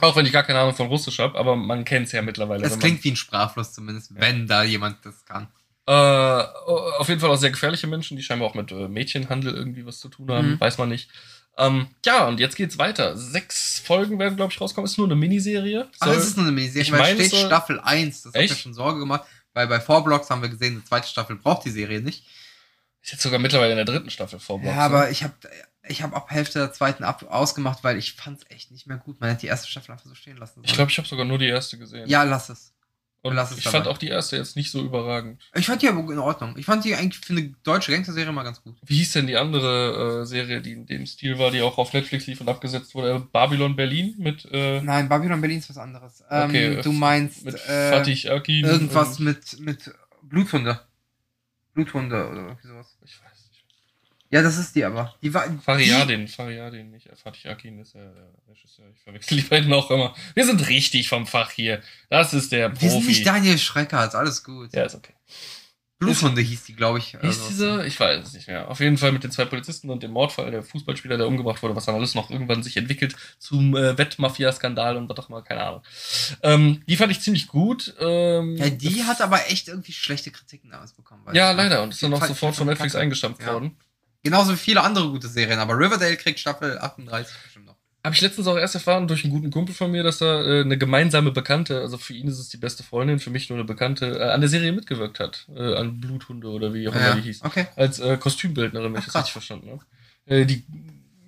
Speaker 1: auch wenn ich gar keine Ahnung von Russisch habe, aber man kennt's ja mittlerweile.
Speaker 2: es
Speaker 1: wenn
Speaker 2: klingt wie ein Sprachfluss zumindest, wenn da jemand das kann.
Speaker 1: Äh, auf jeden Fall auch sehr gefährliche Menschen, die scheinbar auch mit äh, Mädchenhandel irgendwie was zu tun haben,
Speaker 2: Mhm.
Speaker 1: weiß man nicht. Ähm, ja, und jetzt geht's weiter. Sechs Folgen werden, glaube ich, rauskommen. Ist nur eine Miniserie.
Speaker 2: Ach,
Speaker 1: Soll-
Speaker 2: es ist nur eine Miniserie,
Speaker 1: ich
Speaker 2: weil
Speaker 1: meine,
Speaker 2: steht
Speaker 1: soll-
Speaker 2: Staffel 1. Das hat mir schon Sorge gemacht, weil bei Vorblocks haben wir gesehen, eine zweite Staffel braucht die Serie nicht.
Speaker 1: ist jetzt sogar mittlerweile in der dritten Staffel vor.
Speaker 2: Ja, aber ich habe ich hab ab Hälfte der zweiten ab ausgemacht, weil ich fand's echt nicht mehr gut. Man hätte die erste Staffel einfach so stehen lassen.
Speaker 1: Ich glaube, ich habe sogar nur die erste gesehen.
Speaker 2: Ja, lass es.
Speaker 1: Und
Speaker 2: lass es
Speaker 1: ich
Speaker 2: dabei.
Speaker 1: fand auch die erste jetzt nicht so überragend.
Speaker 2: Ich fand die aber in Ordnung. Ich fand die eigentlich für eine deutsche Gangster-Serie mal ganz gut.
Speaker 1: Wie hieß denn die andere äh, Serie, die in dem Stil war, die auch auf Netflix lief und abgesetzt wurde? Babylon Berlin mit, äh,
Speaker 2: Nein, Babylon Berlin ist was anderes. Ähm,
Speaker 1: Okay,
Speaker 2: du meinst
Speaker 1: mit
Speaker 2: äh,
Speaker 1: Fatih Akin.
Speaker 2: irgendwas mit, mit Bluthunde. Bluthunde oder irgendwie sowas.
Speaker 1: Ich weiß.
Speaker 2: Ja, das ist die aber. Die war.
Speaker 1: Fariadin, Fariadin, nicht. Fatih Akin ist ja der Regisseur. Ich verwechsel die beiden auch immer. Wir sind richtig vom Fach hier. Das ist der Profi.
Speaker 2: wir sind nicht Daniel Schrecker, ist alles gut.
Speaker 1: ja, ist okay.
Speaker 2: Bluthunde hieß die, glaube ich.
Speaker 1: Hieß
Speaker 2: also-
Speaker 1: dieser? Ich weiß es nicht mehr. Auf jeden Fall mit den zwei Polizisten und dem Mordfall, der Fußballspieler, der umgebracht wurde, was dann alles noch irgendwann sich entwickelt zum äh, Wettmafia-Skandal und was auch immer, keine Ahnung. Ähm, die fand ich ziemlich gut. Ähm,
Speaker 2: Ja, die hat aber echt irgendwie schlechte Kritiken damals bekommen. weiß
Speaker 1: Ja, leider. Und ist dann auch sofort von Netflix eingestampft
Speaker 2: Ja. Genauso wie viele andere gute Serien, aber Riverdale kriegt Staffel 38 bestimmt noch.
Speaker 1: Habe ich letztens auch erst erfahren durch einen guten Kumpel von mir, dass da äh, eine gemeinsame Bekannte, also für ihn ist es die beste Freundin, für mich nur eine Bekannte, äh, an der Serie mitgewirkt hat. Äh, an Bluthunde oder wie auch immer
Speaker 2: Ja,
Speaker 1: die hieß.
Speaker 2: okay.
Speaker 1: Als äh, Kostümbildnerin, wenn ich das richtig verstanden habe. Äh, die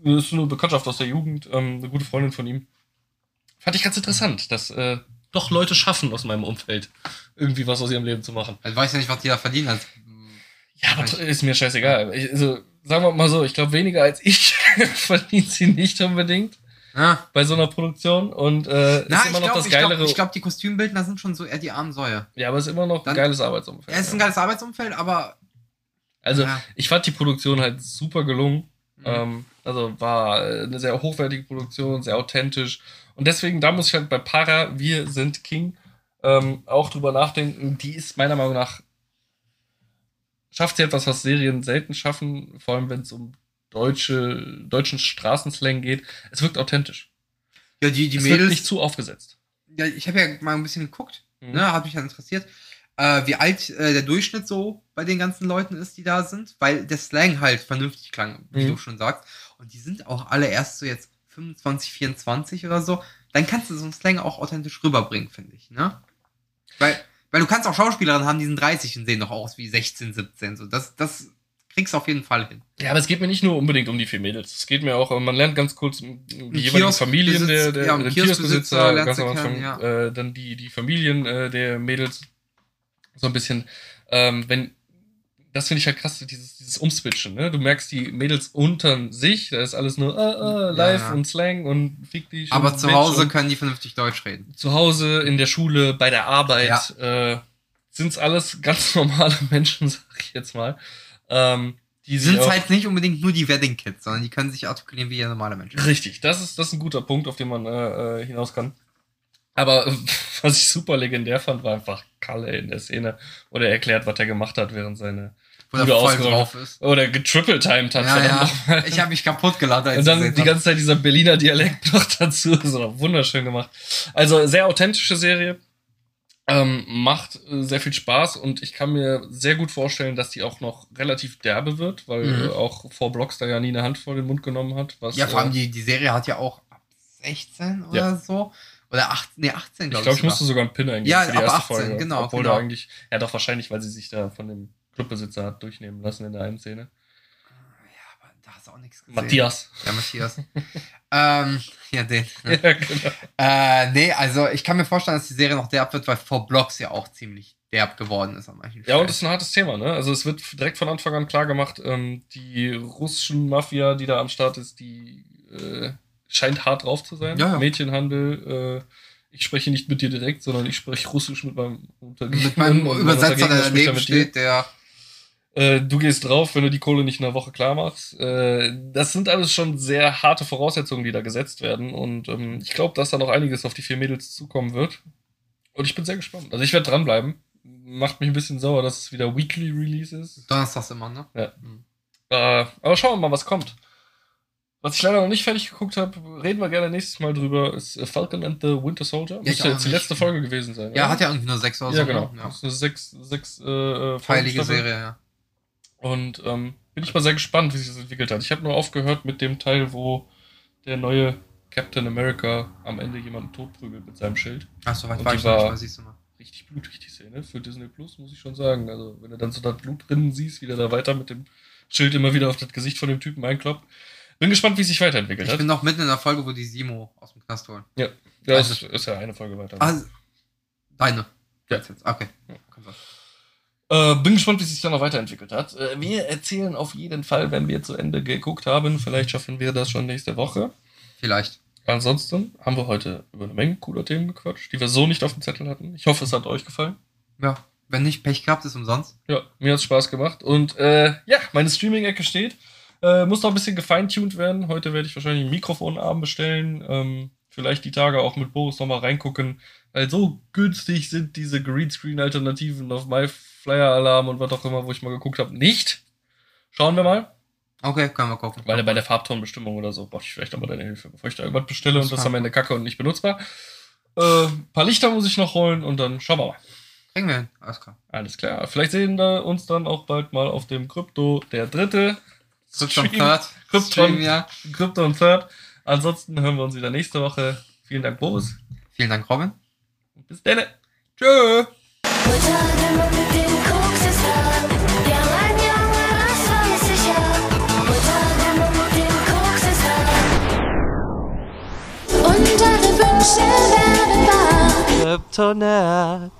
Speaker 1: das ist eine Bekanntschaft aus der Jugend, ähm, eine gute Freundin von ihm. Fand ich ganz interessant, dass äh, doch Leute schaffen aus meinem Umfeld, irgendwie was aus ihrem Leben zu machen.
Speaker 2: Also weiß ja nicht, was die da verdienen. Also,
Speaker 1: Ja, aber ist mir scheißegal. Ich, also, sagen wir mal so, ich glaube, weniger als ich verdient sie nicht unbedingt
Speaker 2: ja.
Speaker 1: bei so einer Produktion und äh,
Speaker 2: Na,
Speaker 1: ist immer noch
Speaker 2: glaube,
Speaker 1: das
Speaker 2: glaub,
Speaker 1: geilere.
Speaker 2: ich glaub, die Kostümbildner sind schon so eher die armen Säue.
Speaker 1: ja, aber es ist immer noch
Speaker 2: Dann-
Speaker 1: ein geiles Arbeitsumfeld.
Speaker 2: Ja, es ist ein geiles Arbeitsumfeld, aber.
Speaker 1: also,
Speaker 2: ja.
Speaker 1: ich fand die Produktion halt super gelungen.
Speaker 2: Mhm.
Speaker 1: Ähm, also war äh, eine sehr hochwertige Produktion, sehr authentisch. Und deswegen, da muss ich halt bei Para, wir sind King, ähm, auch drüber nachdenken. Die ist meiner Meinung nach schafft sie etwas, was Serien selten schaffen, vor allem wenn es um deutsche, deutschen Straßenslang geht. Es wirkt authentisch.
Speaker 2: Ja, die, die
Speaker 1: es
Speaker 2: Mädels.
Speaker 1: nicht zu aufgesetzt.
Speaker 2: Ja, ich habe ja mal ein bisschen geguckt,
Speaker 1: Mhm.
Speaker 2: ne, hat mich dann interessiert, äh, wie alt äh, der Durchschnitt so bei den ganzen Leuten ist, die da sind, weil der Slang halt vernünftig klang, wie
Speaker 1: Mhm.
Speaker 2: du schon sagst. Und die sind auch alle erst so jetzt 25, 24 oder so. Dann kannst du so einen Slang auch authentisch rüberbringen, finde ich, ne? Weil, weil du kannst auch Schauspielerinnen haben, die sind 30 und sehen doch aus wie 16, 17. So, das, das kriegst du auf jeden Fall hin.
Speaker 1: Ja, aber es geht mir nicht nur unbedingt um die vier Mädels. Es geht mir auch, man lernt ganz kurz die
Speaker 2: Ein
Speaker 1: jeweiligen Familien der,
Speaker 2: Kioskbesitz-
Speaker 1: der,
Speaker 2: ja,
Speaker 1: der
Speaker 2: Kioskbesitzer lernst
Speaker 1: ganz am Anfang,
Speaker 2: ja.
Speaker 1: äh, dann die, die Familien äh, der Mädels. So ein bisschen, ähm, wenn, das finde ich halt krass, dieses, dieses Umswitchen, ne? Du merkst die Mädels unter sich, da ist alles nur äh, äh, live
Speaker 2: ja.
Speaker 1: und Slang und fick dich.
Speaker 2: Aber zu Hause können die vernünftig Deutsch reden.
Speaker 1: zu Hause, in der Schule, bei der Arbeit, äh, sind's alles ganz normale Menschen, sag ich jetzt mal. Ähm, die
Speaker 2: sind halt nicht unbedingt nur die Wedding Kids, sondern die können sich artikulieren wie normale Mensch.
Speaker 1: Richtig, das ist, das ist ein guter Punkt, auf den man äh, äh, hinaus kann. Aber äh, was ich super legendär fand, war einfach Kalle in der Szene, wo er erklärt, was er gemacht hat, während seine
Speaker 2: Wo er voll drauf ist.
Speaker 1: oder getriple-timed hat.
Speaker 2: Ja, ja.
Speaker 1: nochmal.
Speaker 2: Ich habe mich kaputt geladen, als
Speaker 1: Und
Speaker 2: ich
Speaker 1: dann die ganze Zeit dieser Berliner Dialekt noch dazu. Das ist doch wunderschön gemacht. Also sehr authentische Serie. Ähm, macht äh, sehr viel Spaß und ich kann mir sehr gut vorstellen, dass die auch noch relativ derbe wird, weil
Speaker 2: Mhm.
Speaker 1: äh, auch vor Blocks da ja nie eine Hand vor den Mund genommen hat. Was,
Speaker 2: Ja, vor allem
Speaker 1: äh,
Speaker 2: die, die Serie hat ja auch ab 16 oder
Speaker 1: Ja.
Speaker 2: so. Oder 18, nee, 18,
Speaker 1: Ich
Speaker 2: glaube
Speaker 1: glaube,
Speaker 2: ich.
Speaker 1: ich musste sogar einen Pin eingeben
Speaker 2: Ja,
Speaker 1: für die
Speaker 2: ab
Speaker 1: erste
Speaker 2: 18,
Speaker 1: Folge.
Speaker 2: genau,
Speaker 1: Obwohl
Speaker 2: genau.
Speaker 1: da eigentlich, ja doch wahrscheinlich, weil sie sich da von dem Clubbesitzer hat durchnehmen lassen in der einen Szene.
Speaker 2: Ja, aber da hast du auch nichts gesehen.
Speaker 1: Matthias.
Speaker 2: Ja, Matthias. ähm, ja, den. Ne?
Speaker 1: Ja, genau.
Speaker 2: Äh, nee, also ich kann mir vorstellen, dass die Serie noch derb wird, weil vor Blocks ja auch ziemlich derb geworden ist an manchen
Speaker 1: Ja, und
Speaker 2: Stellen.
Speaker 1: das ist ein hartes Thema, ne? Also es wird direkt von Anfang an klar gemacht, ähm, die russischen Mafia, die da am Start ist, die äh, scheint hart drauf zu sein.
Speaker 2: Ja, ja.
Speaker 1: Mädchenhandel, äh, ich spreche nicht mit dir direkt, sondern ich spreche Russisch mit meinem Untergegner.
Speaker 2: mit meinem Übersetzer, der daneben steht, der.
Speaker 1: Äh, du gehst drauf, wenn du die Kohle nicht in einer Woche klar machst. Äh, das sind alles schon sehr harte Voraussetzungen, die da gesetzt werden. Und ähm, ich glaube, dass da noch einiges auf die vier Mädels zukommen wird. Und ich bin sehr gespannt. Also ich werde dranbleiben. Macht mich ein bisschen sauer, dass es wieder Weekly Release ist.
Speaker 2: Donnerstags immer, ne?
Speaker 1: Ja.
Speaker 2: Hm.
Speaker 1: Äh, aber schauen wir mal, was kommt. Was ich leider noch nicht fertig geguckt habe, reden wir gerne nächstes Mal drüber, ist äh, Falcon and the Winter Soldier.
Speaker 2: Ja, ich
Speaker 1: Müsste jetzt die letzte Folge gewesen sein.
Speaker 2: Ja,
Speaker 1: oder?
Speaker 2: hat ja irgendwie nur sechs oder
Speaker 1: Ja,
Speaker 2: so.
Speaker 1: genau.
Speaker 2: ne? Ja.
Speaker 1: Das ist eine sechs, sechs äh, äh,
Speaker 2: Heilige
Speaker 1: Folgenstaffel.
Speaker 2: Serie, ja.
Speaker 1: Und ähm, bin ich mal sehr gespannt, wie sich das entwickelt hat. Ich habe nur aufgehört mit dem Teil, wo der neue Captain America am Ende jemanden totprügelt mit seinem Schild.
Speaker 2: Ach, so weit war ich
Speaker 1: war-
Speaker 2: siehst du mal.
Speaker 1: Richtig blutig, die Szene. Für Disney Plus, muss ich schon sagen. Also, wenn du dann so das Blut drinnen siehst, wie der da weiter mit dem Schild immer wieder auf das Gesicht von dem Typen einkloppt. Bin gespannt, wie es sich weiterentwickelt
Speaker 2: Ich
Speaker 1: hat.
Speaker 2: bin noch mitten in der Folge, wo die Simo aus dem Knast holen.
Speaker 1: Ja, das ist, ist ja eine Folge weiter.
Speaker 2: Ah, deine.
Speaker 1: Ja.
Speaker 2: Jetzt, jetzt. Okay.
Speaker 1: Ja. Äh, bin gespannt, wie es sich dann noch weiterentwickelt hat. Äh, wir erzählen auf jeden Fall, wenn wir zu Ende geguckt haben. Vielleicht schaffen wir das schon nächste Woche.
Speaker 2: Vielleicht.
Speaker 1: Ansonsten haben wir heute über eine Menge cooler Themen gequatscht, die wir so nicht auf dem Zettel hatten. Ich hoffe, es hat euch gefallen.
Speaker 2: Ja. Wenn nicht Pech gehabt, ist umsonst.
Speaker 1: Ja, mir hat's Spaß gemacht. Und äh, ja, meine Streaming-Ecke steht. Äh, muss noch ein bisschen gefeintuned werden. Heute werde ich wahrscheinlich einen Mikrofonarm bestellen. Ähm, vielleicht die Tage auch mit Boris nochmal reingucken. Weil so günstig sind diese Greenscreen-Alternativen auf MyFlyer-Alarm und was auch immer, wo ich mal geguckt habe, nicht. Schauen wir mal.
Speaker 2: Okay, können wir gucken.
Speaker 1: Weil bei der Farbtonbestimmung oder so brauche ich vielleicht aber deine Hilfe, bevor ich da irgendwas bestelle und
Speaker 2: Das
Speaker 1: das
Speaker 2: kann-
Speaker 1: am Ende kacke und nicht benutzbar. Äh, paar Lichter muss ich noch holen und dann schauen wir mal.
Speaker 2: Kriegen wir hin. Alles klar.
Speaker 1: Alles klar. Vielleicht sehen wir uns dann auch bald mal auf dem Krypto der dritte.
Speaker 2: Krypton
Speaker 1: Stream-
Speaker 2: Third.
Speaker 1: Krypton,
Speaker 2: Stream, ja.
Speaker 1: Krypto und Third. Ansonsten hören wir uns wieder nächste Woche. Vielen Dank, Boris.
Speaker 2: Vielen Dank, Robin.
Speaker 1: Und bis dann.
Speaker 2: Tschö.
Speaker 3: Da. Und